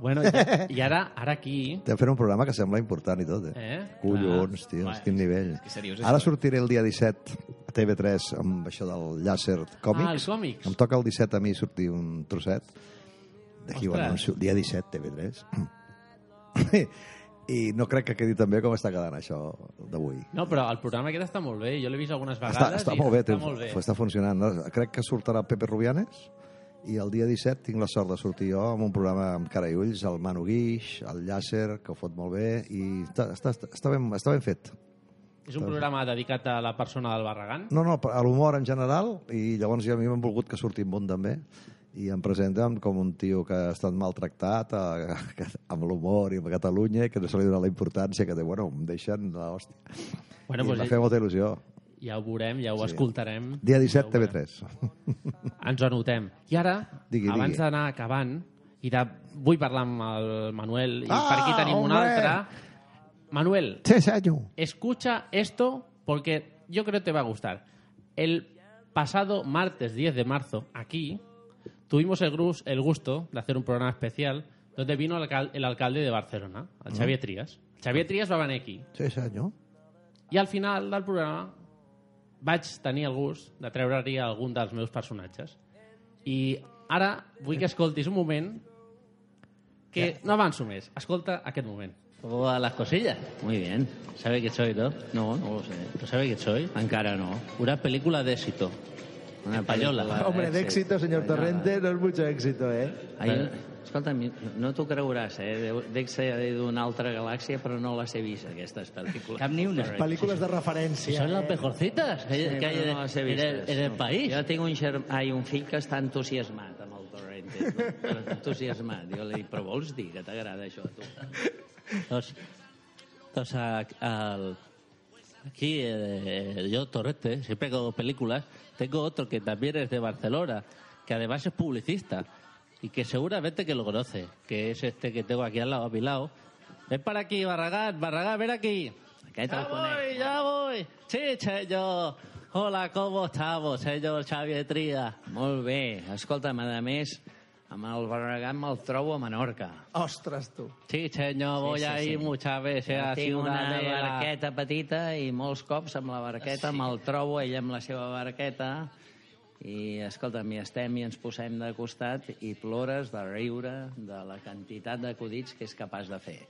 Bueno, i, i ara, ara aquí... Estem fent un programa que sembla important i tot, eh? Eh? Collons, tio, Home, quin nivell. que seriós, Ara això. sortiré el dia 17 a TV3 amb això del llàcer còmics. Ah, els còmics. Em toca el 17 a mi sortir un trosset. D'aquí ho anuncio. Dia 17, TV3. I no crec que quedi tan bé com està quedant això d'avui. No, però el programa aquest està molt bé. Jo l'he vist algunes vegades Està, està i molt bé, està molt bé. està funcionant. No? Crec que sortirà Pepe Rubianes i el dia 17 tinc la sort de sortir jo amb un programa amb cara i ulls, el Manu Guix, el Llàcer, que ho fot molt bé, i està, està, està, ben, està ben fet. És un programa dedicat a la persona del Barragán? No, no, a l'humor en general, i llavors jo a mi m'han volgut que surti en bon també, i em presenten com un tio que ha estat maltractat a, que, amb l'humor i amb Catalunya, i que no se li dona la importància que té, bueno, em deixen l'hòstia. Bueno, I doncs m'ha fet molta il·lusió. Ja ho veurem, ja ho Sí. escoltarem. Dia Ja 17, ho veurem. TV3. Ens ho anotem. I ara, Digui, abans d'anar acabant, i de... vull parlar amb el Manuel, i Ah, per aquí tenim un hombre! altre. Manuel, escucha esto porque yo creo que te va a gustar. El pasado martes 10 de marzo, aquí, tuvimos el, grus- el gusto de hacer un programa especial donde vino el, alcal- el alcalde de Barcelona, el Xavier Trias. Xavier Trias va venir aquí. Sí, señor. I al final del programa vaig tenir el gust de treure-hi algun dels meus personatges. I ara vull que escoltis un moment que no avanço més. Escolta aquest moment. ¿Cómo van las cosillas? Muy bien. ¿Sabe qué soy, no? No, no lo sé. ¿No sabe qué soy? Encara no. Una película de éxito. Una española. Hombre, de éxito, señor Torrente, no es mucho éxito, ¿eh? Hay, escolta, mi- no t'ho creuràs, eh? Dec ser d'una altra galàxia, però no les he vist, aquestes pel·lícules. Cap ni una. Películes de referència. Son las eh? mejorcitas que, Sí, que en, no les he en el, vistes, en el país. Jo tinc un, germ... Ai, un fill que està entusiasmat amb el Torrente. No? entusiasmat. Jo li dic, però vols dir que t'agrada això a tu? Doncs, doncs al- aquí eh, yo, Torrente, siempre que hago películas, tengo otro que también es de Barcelona, que además es publicista y que seguramente que lo conoce, que es este que tengo aquí al lado, a mi lado. Ven para aquí, Barragán, Barragán, ven aquí. Ya voy, ya voy. Sí, senyor. Hola, com estamos, senyor Xavier Tria? Molt bé. Escolta'm, a més, amb el Barragán me'l trobo a Menorca. Ostres, tu. Sí, senyor, Sí, voy sí, ahí sí. muchas veces a tinc una Ciudadela. barqueta petita i molts cops amb la barqueta me'l trobo, ell amb la seva barqueta, i escolta'm, hi estem i ens posem de costat i plores de riure de la quantitat d'acudits que és capaç de fer.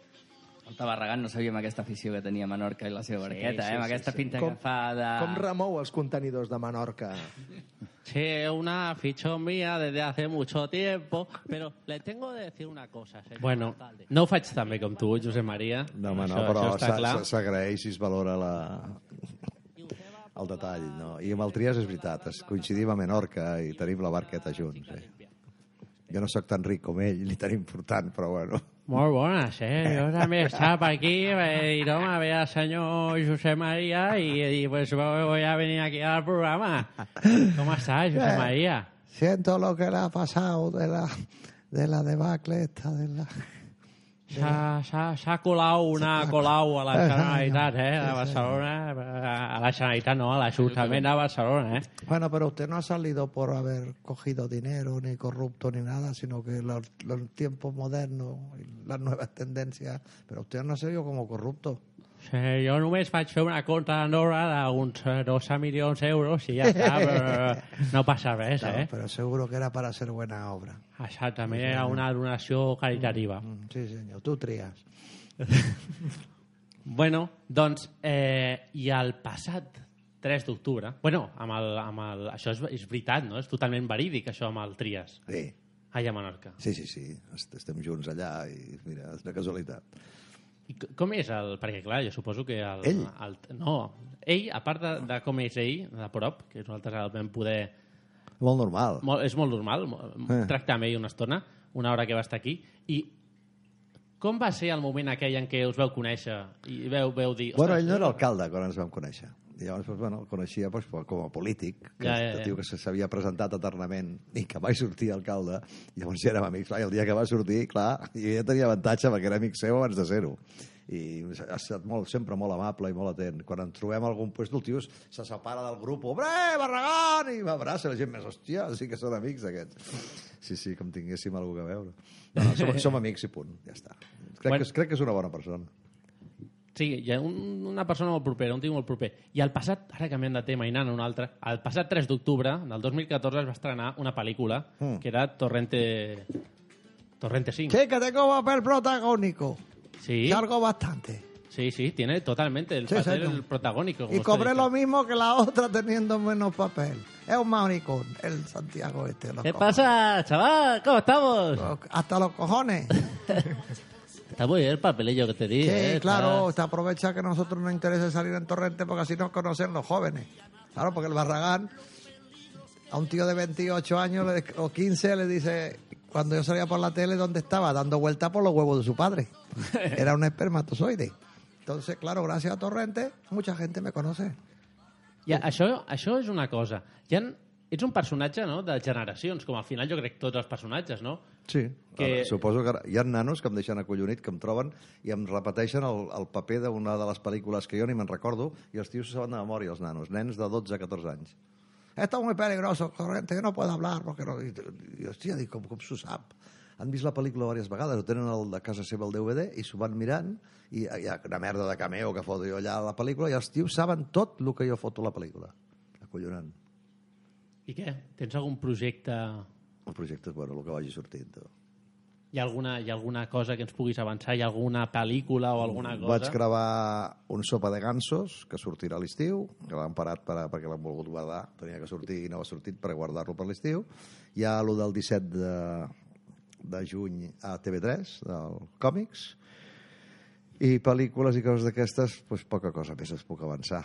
El Tabarragán no sabíem aquesta afició que tenia Menorca i la seva barqueta, sí, eh? Amb sí, aquesta sí. pinta Com- que fa de... Com remou els contenidors de Menorca? Sí, es una afición mía desde hace mucho tiempo, pero le tengo que decir una cosa, Bueno, alcalde. no ho faig tan bé com tu, Josep Maria. No, home, no, Això- però s'agraeix i es valora la... el detall. No? I amb el Trias és veritat, es coincidim a Menorca i tenim la barqueta junts. Eh? Jo no sóc tan ric com ell, ni tan important, però bueno. Molt bones, eh? Jo també estava per aquí eh, no me ve el senyor Josep María y, y pues voy a venir aquí al programa. ¿Cómo estás, Josep Eh. María? Siento lo que le ha pasado de la, de la debacle esta, de la... S'ha colau una colau a la Generalitat, eh, de Barcelona. A la Generalitat no, a l'Ajuntament de Barcelona, eh? Bueno, pero usted no ha salido por haber cogido dinero, ni corrupto, ni nada, sino que los, los tiempos modernos las nuevas tendencias... Pero usted no ha salido como corrupto. Sí, jo només vaig fer una compra d'Andorra d'uns eh, 12 milions d'euros i ja està, però no passa res, Claro, eh? Pero seguro que era para hacer buena obra. Exactament, era una donació caritativa. Mm, Sí, senyor, tu tries. Bueno, doncs, eh, i el passat 3 d'octubre... Bueno, amb el, amb el, això és, és veritat, no? És totalment verídic, això amb el Trias. Sí. Allà a Menorca. Sí, sí, sí. Est- Estem junts allà i, mira, és una casualitat. I com és el... Perquè, clar, jo suposo que... El, Ell? El, no, ell, a part de, de com és ell, de prop, que nosaltres el vam poder... Molt normal. Molt, és molt normal, Eh. tractar amb ell una estona, una hora que va estar aquí, i com va ser el moment aquell en què us veu conèixer i veu, veu dir... Bueno, "Ostres, ell no era alcalde quan ens vam conèixer. I llavors, doncs, bueno, el coneixia doncs, com a polític, que Ja, ja, ja, tio que se- s'havia presentat eternament i que mai sortia alcalde. I llavors ja érem amics. Clar, I el dia que va sortir, clar, jo ja tenia avantatge perquè era amic seu abans de ser-ho. I ha estat molt, sempre molt amable i molt atent. Quan ens trobem a algun lloc, el tio se separa del grup, bre, Barragán! I m'abraça la gent més, hòstia, sí que són amics aquests. Sí, sí, com tinguéssim alguna a veure. No, no, som, som amics i punt, ja està. Crec, Bueno. que, crec que és una bona persona. Sí, hi ha un, una persona molt propera, un tio molt proper. I el passat, ara canviant de tema i anant a un altre, el passat 3 d'octubre del 2014 es va estrenar una pel·lícula Mm. que era Torrente... Torrente 5. Sí, que tengo papel protagónico. Sí. Cargo bastante. Sí, sí, tiene totalmente el Sí, papel el protagónico. como Y cobré lo mismo que la otra teniendo menos papel. Es un maricón, el Santiago este. ¿Qué cojones. pasa, chaval? ¿Cómo estamos? Hasta los cojones. Está muy bien el papelillo que te di. Sí, ¿eh? claro, Está- aprovecha que a nosotros nos interesa salir en Torrente porque así nos conocen los jóvenes. Claro, porque el Barragán a un tío de 28 años o 15 le dice, cuando yo salía por la tele, ¿dónde estaba? Dando vueltas por los huevos de su padre. Era un espermatozoide. Entonces, claro, gracias a Torrente, mucha gente me conoce. Ja, això, això és una cosa. Ha, ets un personatge no, de generacions, com al final jo crec tots els personatges, no? Sí, Que- que... suposo que hi ha nanos que em deixen acollonit, que em troben i em repeteixen el, el paper d'una de les pel·lícules que jo ni me'n recordo i els tios se saben de memòria, els nanos, nens de 12 a 14 anys. Esto es muy peligroso, Torrente, yo no puedo hablar porque no... I, i hòstia, dic, com, com s'ho sap? Han vist la pel·lícula diverses vegades, ho tenen al, a casa seva el DVD i s'ho van mirant i hi ha una merda de cameo que foto jo allà a la pel·lícula i els tios saben tot el que jo foto a la pel·lícula. Acollonant. I què? Tens algun projecte... El projecte és bueno, el que vagi sortint. Tu. Hi ha, alguna, hi ha alguna cosa que ens puguis avançar? Hi ha alguna pel·lícula o alguna cosa? Vaig gravar un sopa de gansos que sortirà a l'estiu, que l'han parat per, perquè l'han volgut guardar. Tenia que sortir i no ha sortit per guardar-lo per l'estiu. Hi ha el del 17 de, de juny a TV3, del còmics. I pel·lícules i coses d'aquestes, doncs poca cosa més es puc avançar.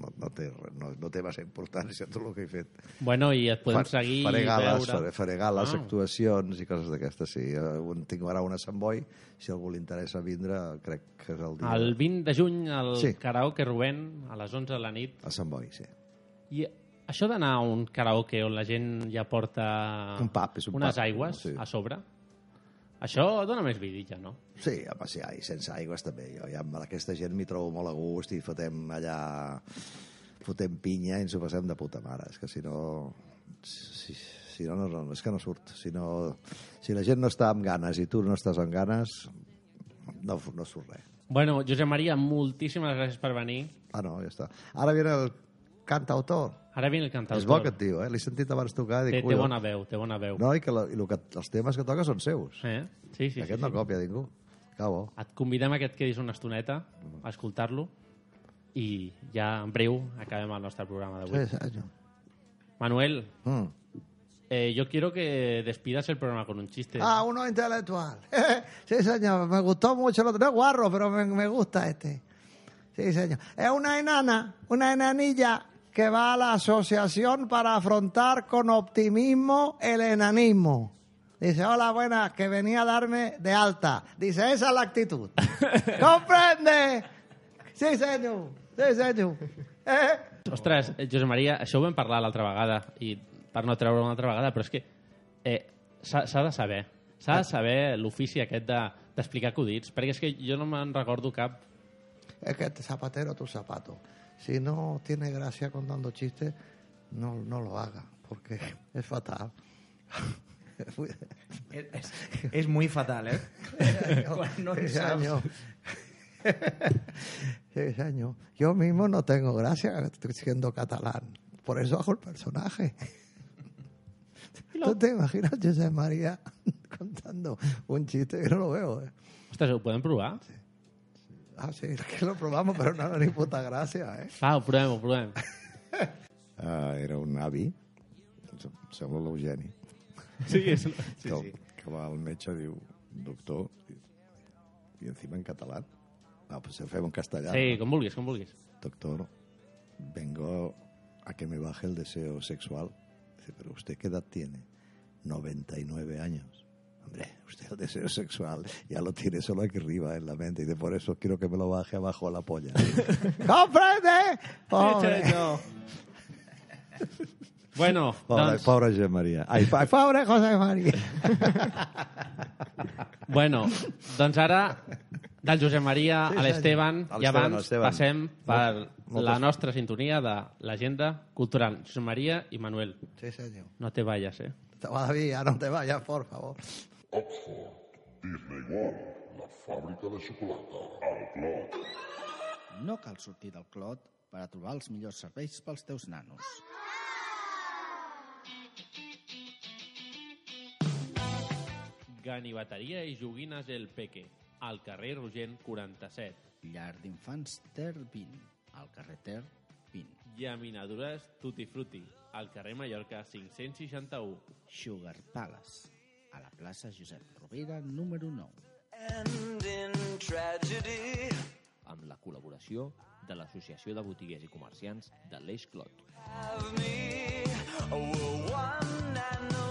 No, no, té, no, no té massa importància tot el que he fet. Bueno, i et podem Fa- seguir faré i gales, veure... Faré, faré gales, Ah. actuacions i coses d'aquestes, sí. Eh, un- Tinc ara una a Sant Boi, si algú li interessa vindre, crec que és el dia... El 20 de juny, al Sí. karaoke Rubén, a les 11 de la nit. A Sant Boi, sí. I això d'anar a un karaoke on la gent ja porta Un pub, és un unes pub, aigües sí. a sobre, això dona més vidilla, no? Sí, home, sí, i sense aigües també. Jo ja amb aquesta gent m'hi trobo molt a gust i fotem allà fotem pinya i ens ho passem de puta mare. És que si no... Si, si no, no, no, és que no surt. Si, no, si la gent no està amb ganes i tu no estàs amb ganes, no, no surt res. Bueno, Josep Maria, moltíssimes gràcies per venir. Ah, no, ja està. Ara viene el cantautor. Ara viene el cantautor. És bo aquest tio, eh? L'he sentit abans tocar. Té, Dic, té "Ui, bona veu, té bona veu. No, i que, la, i que els temes que toca són seus. Eh? Sí, sí, Aquest sí, no sí. copia ningú. Que bo. Et convidem a que et quedis una estoneta a escoltar-lo i ja en breu acabem el nostre programa d'avui. Sí, senyor. Manuel, Mm. eh, yo quiero que despidas el programa con un chiste. Ah, uno intelectual. sí, señor, me gustó mucho el otro. No es guarro, pero me, me gusta este. Sí, señor. Es una enana, una enanilla que va a la asociación para afrontar con optimismo el enanismo. Dice, hola, buenas, que venía a darme de alta. Dice, esa es la actitud. ¿Comprende? Sí, senyor. Sí, senyor. Eh? Ostres, eh, Josep Maria, això ho vam parlar l'altra vegada, i per no treure una altra vegada, però és que eh, s'ha de saber. S'ha de saber l'ofici aquest de- d'explicar acudits, perquè és que jo no me'n recordo cap... Es que zapatero tu zapato. Si no tiene gracia contando chistes, no, no lo haga, porque es fatal. És muy fatal, eh? No Sí, saps. señor. Sí, señor. Yo mismo no tengo gracia estoy siendo catalán. Por eso hago el personaje. ¿Tú te imaginas José María contando un chiste? Yo no lo veo. ¿eh? Ostres, ho podem provar? Ah, sí, es que lo probamos, pero no da ni puta gracia, ¿eh? Provem, ho provem. Uh, era un avi, sem- sembla l'Eugeni, Sí, és... sí, que, sí. que va al metge diu, doctor, i encima en català. No, pues se fem en castellà. Sí, no? com vulguis, com vulguis. Doctor, vengo a que me baje el deseo sexual. Dice, pero ¿usted qué edad tiene? 99 años. Hombre, usted el deseo sexual ya lo tiene solo aquí arriba en la mente y de por eso quiero que me lo baje abajo a la polla. ¡Comprende! Pobre. Bueno, Pobre, doncs... pobre Josep Maria. Ai, Pobre José María. Bueno, doncs ara del Josep Maria Sí, a l'Esteban senyor. A i abans l'Esteban. passem per Moltes- la nostra sintonia de l'agenda cultural. Josep Maria i Manuel. Sí, señor. No te vayas, eh? Todavía no te vayas, por favor. Oxford, Disney World, la fàbrica de xocolata, el Clot. No cal sortir del clot per a trobar els millors serveis pels teus nanos. Ganiveteria i joguines El Peque, al carrer Rogent 47. Llar d'infants Ter 20, al carrer Ter 20. Llaminadures Tutti Frutti, al carrer Mallorca 561. Sugar Palace, a la plaça Josep Rovira, número 9. And in tragedy, amb la col·laboració de l'Associació de Botiguers i Comerciants de l'Eix Clot. have me. Oh, one and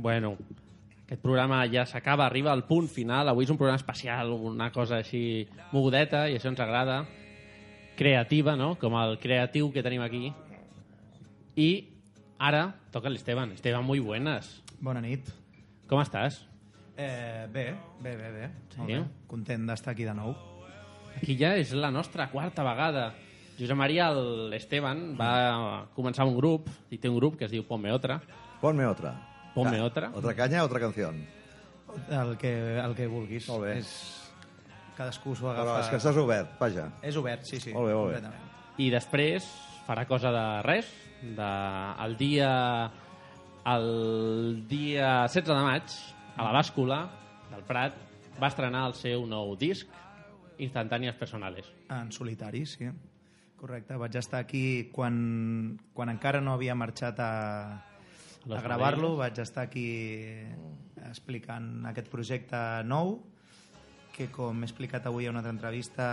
Bueno, aquest programa ja s'acaba, arriba al punt final. Avui és un programa especial, una cosa així mogudeta, i això ens agrada. Creativa, no? Com el creatiu que tenim aquí. I ara toca l'Esteban. Esteban, muy buenas. Bona nit. Com estàs? Eh, bé, bé, bé, bé. Sí? Molt bé. Content d'estar aquí de nou. Aquí ja és la nostra quarta vegada. Josep Maria, l'Esteban, va començar un grup, i té un grup que es diu Ponme Otra. Ponme otra. Ponme otra. Otra caña, otra canción. El que, el que vulguis. Molt bé. És... Cadascú s'ho agafa... Però és que estàs obert, vaja. És obert, sí, sí. Molt bé, molt bé. I després farà cosa de res, de, el dia el dia 16 de maig, a la bàscula del Prat, va estrenar el seu nou disc, Instantànies Personales. En solitari, sí. Correcte. Vaig estar aquí quan, quan encara no havia marxat a, a gravar-lo. Vaig estar aquí explicant aquest projecte nou, que com he explicat avui a una altra entrevista,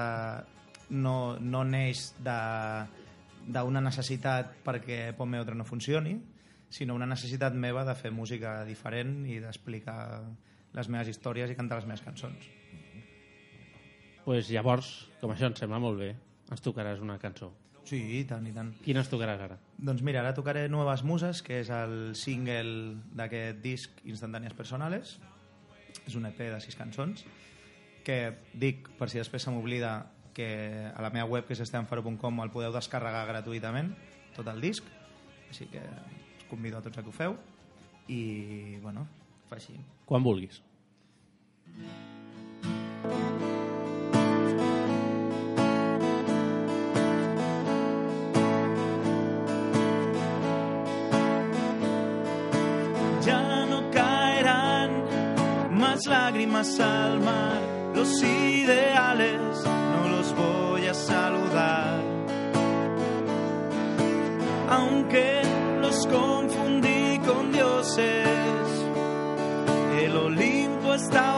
no, no neix d'una necessitat perquè Ponme Otra no funcioni, sinó una necessitat meva de fer música diferent i d'explicar les meves històries i cantar les meves cançons. pues llavors, com això ens sembla molt bé, ens tocaràs una cançó. Sí, i tant, i tant. Quina ens tocaràs ara? Doncs mira, ara tocaré Nuevas Muses, que és el single d'aquest disc Instantànies Personales. És un EP de sis cançons, que dic, per si després se m'oblida, que a la meva web, que és estefanfaro.com, el podeu descarregar gratuïtament, tot el disc. Així que us convido a tots a que ho feu. I, bueno, fa així. Quan vulguis. ya más lágrimas al mar. Los ideales no los voy a saludar. aunque los confundí con dioses. El Olimpo estaba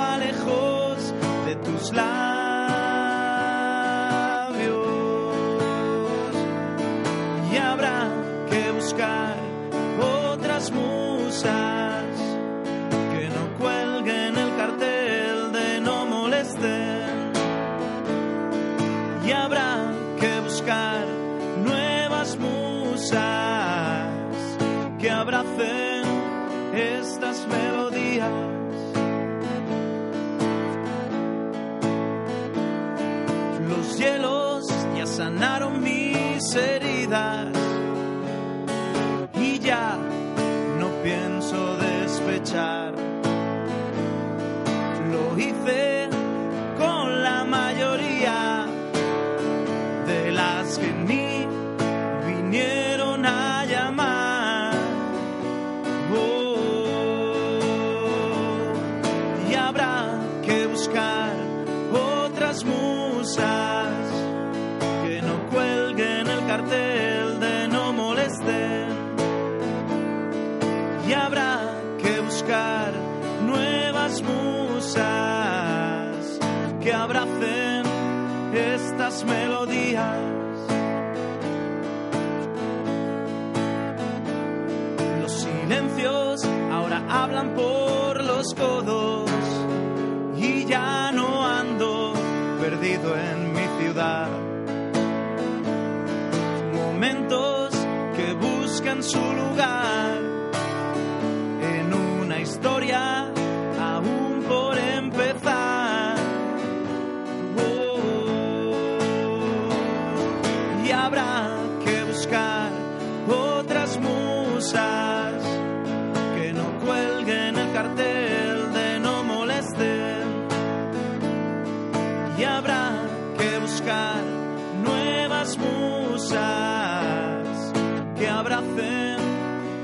que abracen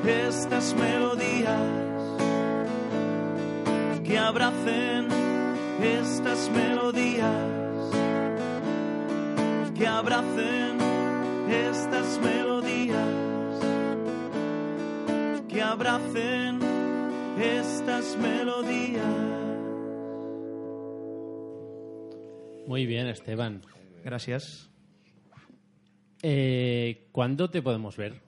estas melodías, que abracen estas melodías, que abracen estas melodías, que abracen estas melodías. Muy bien, Esteban. Gracias. Eh, ¿Cuándo te podemos ver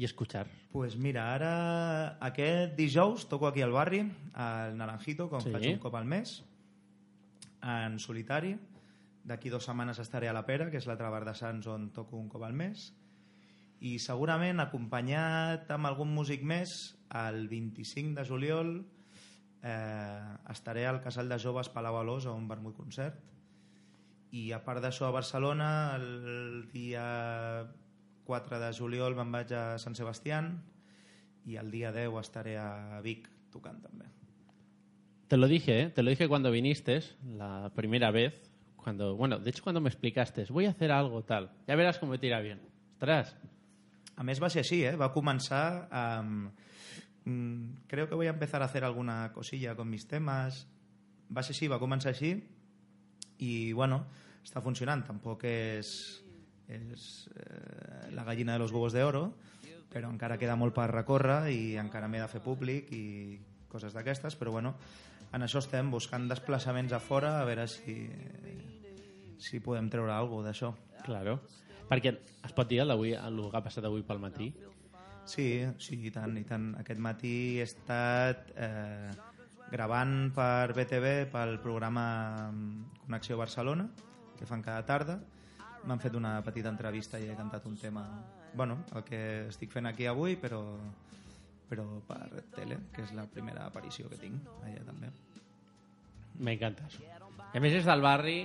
y escuchar? Pues mira, ara aquest dijous toco aquí al barri, al Naranjito, com Sí. faig un cop al mes, en solitari. D'aquí dues setmanes estaré a la Pera, que és l'altre bar de Sants on toco un cop al mes. I segurament acompanyat amb algun músic més, el 25 de juliol eh, estaré al Casal de Joves Palau Alós a un vermut concert. I a part d'això a Barcelona, el dia 4 de juliol me'n vaig a Sant Sebastián i el dia 10 estaré a Vic tocant també. Te lo dije, ¿eh? te lo dije cuando viniste la primera vez. Cuando, bueno, de hecho cuando me explicaste, voy a hacer algo tal. Ya verás cómo te irá bien. Ostras. A més va ser així, eh? va començar amb... mm, creo que voy a empezar a hacer alguna cosilla con mis temas. Va ser així, va començar així i bueno, està funcionant. Tampoc és, és eh, la gallina de los huevos de oro, però encara queda molt per recórrer i encara m'he de fer públic i coses d'aquestes, però bueno, en això estem buscant desplaçaments a fora a veure si, si podem treure alguna cosa d'això. Claro. Perquè es pot dir el, d'avui, el que ha passat avui pel matí? Sí, sí, i tant, i tant. Aquest matí he estat eh, gravant per BTV pel programa mm, Connexió Barcelona, que fan cada tarda. M'han fet una petita entrevista i he cantat un tema, bueno, el que estic fent aquí avui, però, però per tele, que és la primera aparició que tinc allà també. M'encanta això. A més és del barri,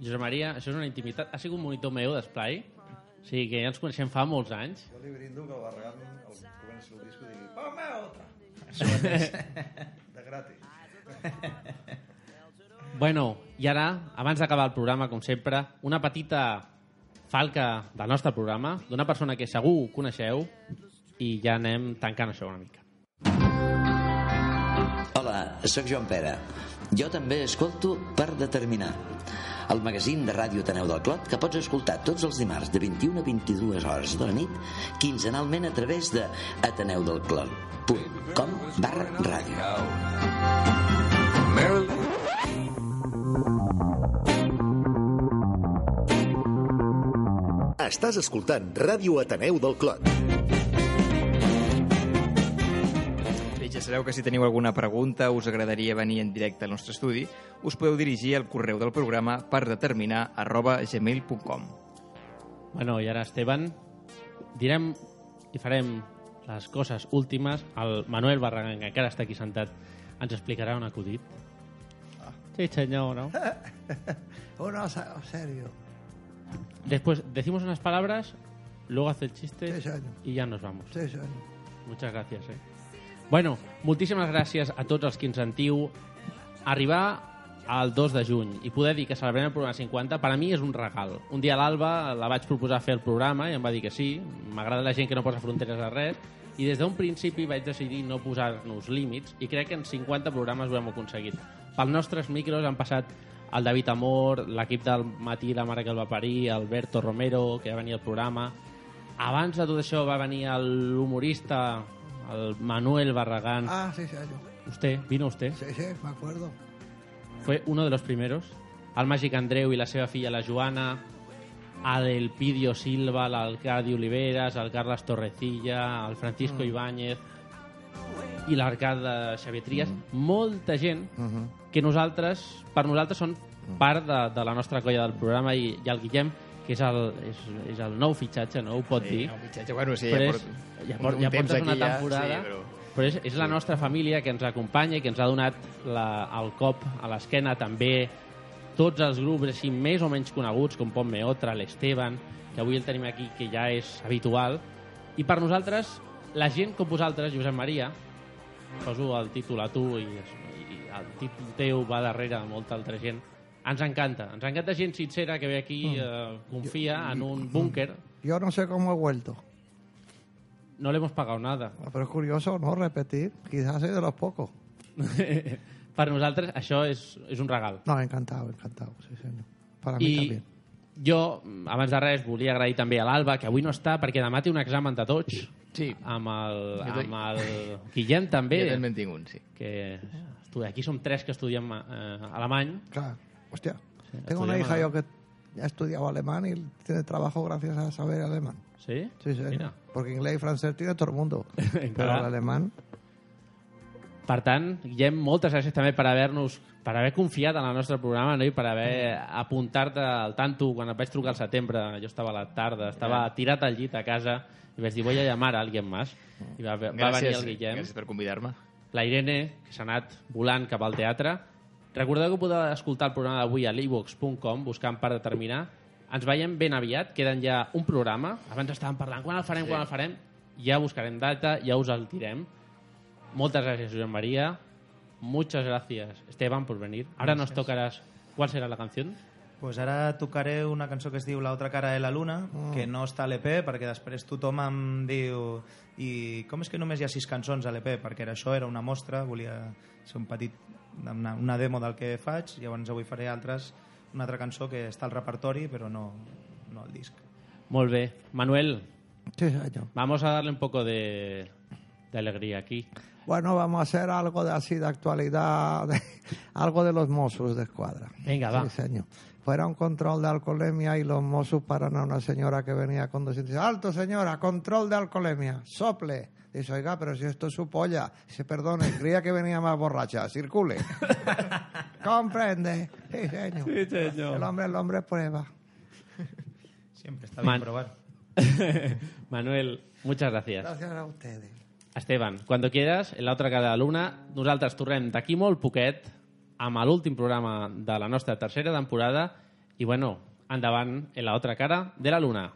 Josep Maria, això és una intimitat. Ha sigut un monitor meu d'esplai, o sigui que ja ens coneixem fa molts anys. Jo li brindo que el Barragán el comenci el disco i digui «Ponme otra!» De gratis. Bueno, i ara, abans d'acabar el programa, com sempre, una petita falca del nostre programa, d'una persona que segur coneixeu, i ja anem tancant això una mica. Hola, sóc Joan Pere. Jo també escolto per determinar. el magazín de Ràdio Taneu del Clot que pots escoltar tots els dimarts de 21 a 22 hores de la nit quinzenalment a través de ateneudelclot.com barra ràdio. Estàs escoltant Ràdio Ateneu del Clot. Bé, ja sabeu que si teniu alguna pregunta us agradaria venir en directe al nostre estudi, us podeu dirigir al correu del programa per determinar arroba gmail.com. Bueno, i ara, Esteban, direm i farem les coses últimes. El Manuel Barragán, que encara està aquí sentat, ens explicarà un acudit. Sí, senyor, ¿no? Uno, se- serio. Después decimos unas palabras, luego hace el chiste y ya nos vamos. Muchas gracias, eh. Bueno, moltíssimes gràcies a tots els que ens sentiu. Arribar al 2 de juny i poder dir que celebrem el programa 50, per a mi és un regal. Un dia a l'Alba la vaig proposar fer el programa i em va dir que sí. M'agrada la gent que no posa fronteres a res. I des d'un principi vaig decidir no posar-nos límits i crec que en 50 programes ho hem aconseguit. Pels nostres micros han passat el David Amor, l'equip del matí, la mare que el va parir, Alberto Romero, que va venir al programa. Abans de tot això va venir l'humorista, el Manuel Barragán. Ah, sí, senyor. Usted, vino usted. Sí, sí, me acuerdo. Fue uno de los primeros. El Màgic Andreu i la seva filla, la Joana, el Elpidio Silva, l'Arcadi Oliveres, el Carles Torrecilla, el Francisco Mm. Ibáñez i l'Arcada Xavier Trias. Mm. Molta gent Mhm. que nosaltres, per nosaltres són part de, de la nostra colla del programa i, i el Guillem, que és el, és, és el nou fitxatge, no? Ho pot Sí, dir. nou fitxatge. Bueno, sí, Però ja és, ja, un- por, un ja portes una aquí ja, temporada, sí, però- però és, és la nostra família que ens acompanya i que ens ha donat la, el cop a l'esquena també tots els grups així més o menys coneguts com Pont Meotra, l'Esteban que avui el tenim aquí que ja és habitual i per nosaltres la gent com vosaltres, Josep Maria poso el títol a tu i, i el títol teu va darrere de molta altra gent ens encanta, ens encanta gent sincera que ve aquí, Mm. eh, confia en un búnquer Yo no sé cómo he vuelto. no le hemos pagado nada Pero es curioso, ¿no? Repetir. Quizás soy de los pocos. per nosaltres això és, és un regal. No, encantado, encantado. Sí, senyor. Para mí I también. jo, abans de res, volia agrair també a l'Alba, que avui no està perquè demà té un examen de tots. Sí. Amb el, amb el Guillem també. Jo també en tinc un, sí. Que estudia, aquí som tres que estudiem eh, alemany. Claro. Hostia. Sí, Tengo una hija yo alemán. que ha estudiado alemán y tiene trabajo gracias a saber alemán. ¿Sí? Sí, sí. Mira. Porque inglés y francés tiene todo el mundo. Pero Clar. el alemán... Per tant, Guillem, moltes gràcies també per haver-nos per haver confiat en el nostre programa no? i per haver apuntat al tanto quan et vaig trucar al setembre, jo estava a la tarda estava tirat al llit a casa i vaig dir, voy a llamar a alguien más i va, va venir Gràcies, el Guillem gràcies per convidar-me. la Irene, que s'ha anat volant cap al teatre. Recordeu que podeu escoltar el programa d'avui a l'ebox.com, buscant per determinar. Ens veiem ben aviat, queden ja un programa. Abans estàvem parlant, quan el farem, Sí. quan el farem? Ja buscarem data, ja us el direm. Moltes gràcies, Josep María. Muchas gracias, Esteban, por venir. Ahora nos Gracias. tocarás... ¿Cuál será la canción? Pues ara tocaré una cançó que es diu La otra cara de la luna, Mm. que no està a l'EP, perquè després tothom em diu i com és que només hi ha sis cançons a l'EP? Perquè era això era una mostra, volia ser un petit, una, una demo del que faig, llavors avui faré altres, una altra cançó que està al repertori, però no, no al disc. Molt bé. Manuel, Sí, señor. vamos a darle un poco de, de alegría aquí. Bueno, vamos a hacer algo de así de actualidad, de- algo de los Mossos de escuadra. Venga, va. Sí, señor. Fuera un control de alcoholemia y los Mossos paran a una señora que venía conduciendo. Dice, alto señora, control de alcoholemia, sople. Dice, oiga, pero si esto es su polla. Dice, perdone, creía que venía más borracha, circule. ¿Comprende? Sí, señor. Sí, señor. El hombre, el hombre prueba. Siempre está Man- bien probar. Manuel, muchas gracias. Gracias a ustedes. Esteban, cuando quieras, en la otra cara de la luna, nosaltres tornem d'aquí molt poquet amb l'últim programa de la nostra tercera temporada i, bueno, endavant en la otra cara de la luna.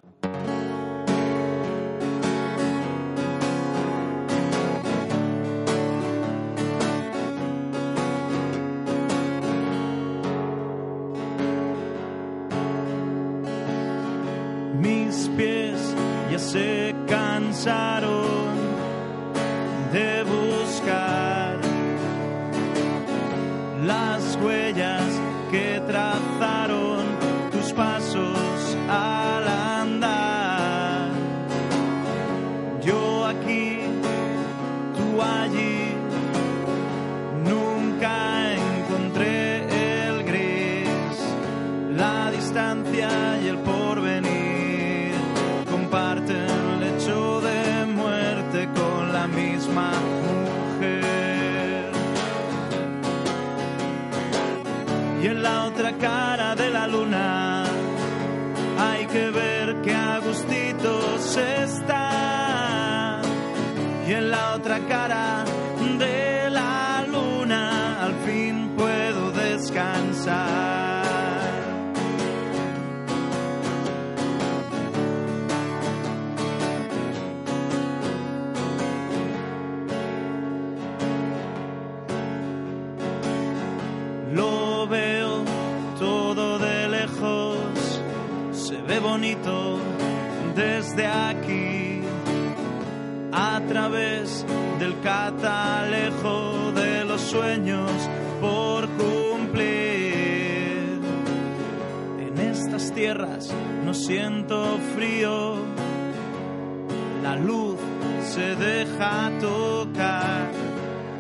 deja tocar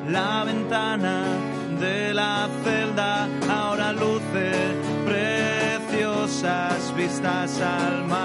la ventana de la celda, ahora luce preciosas vistas al mar.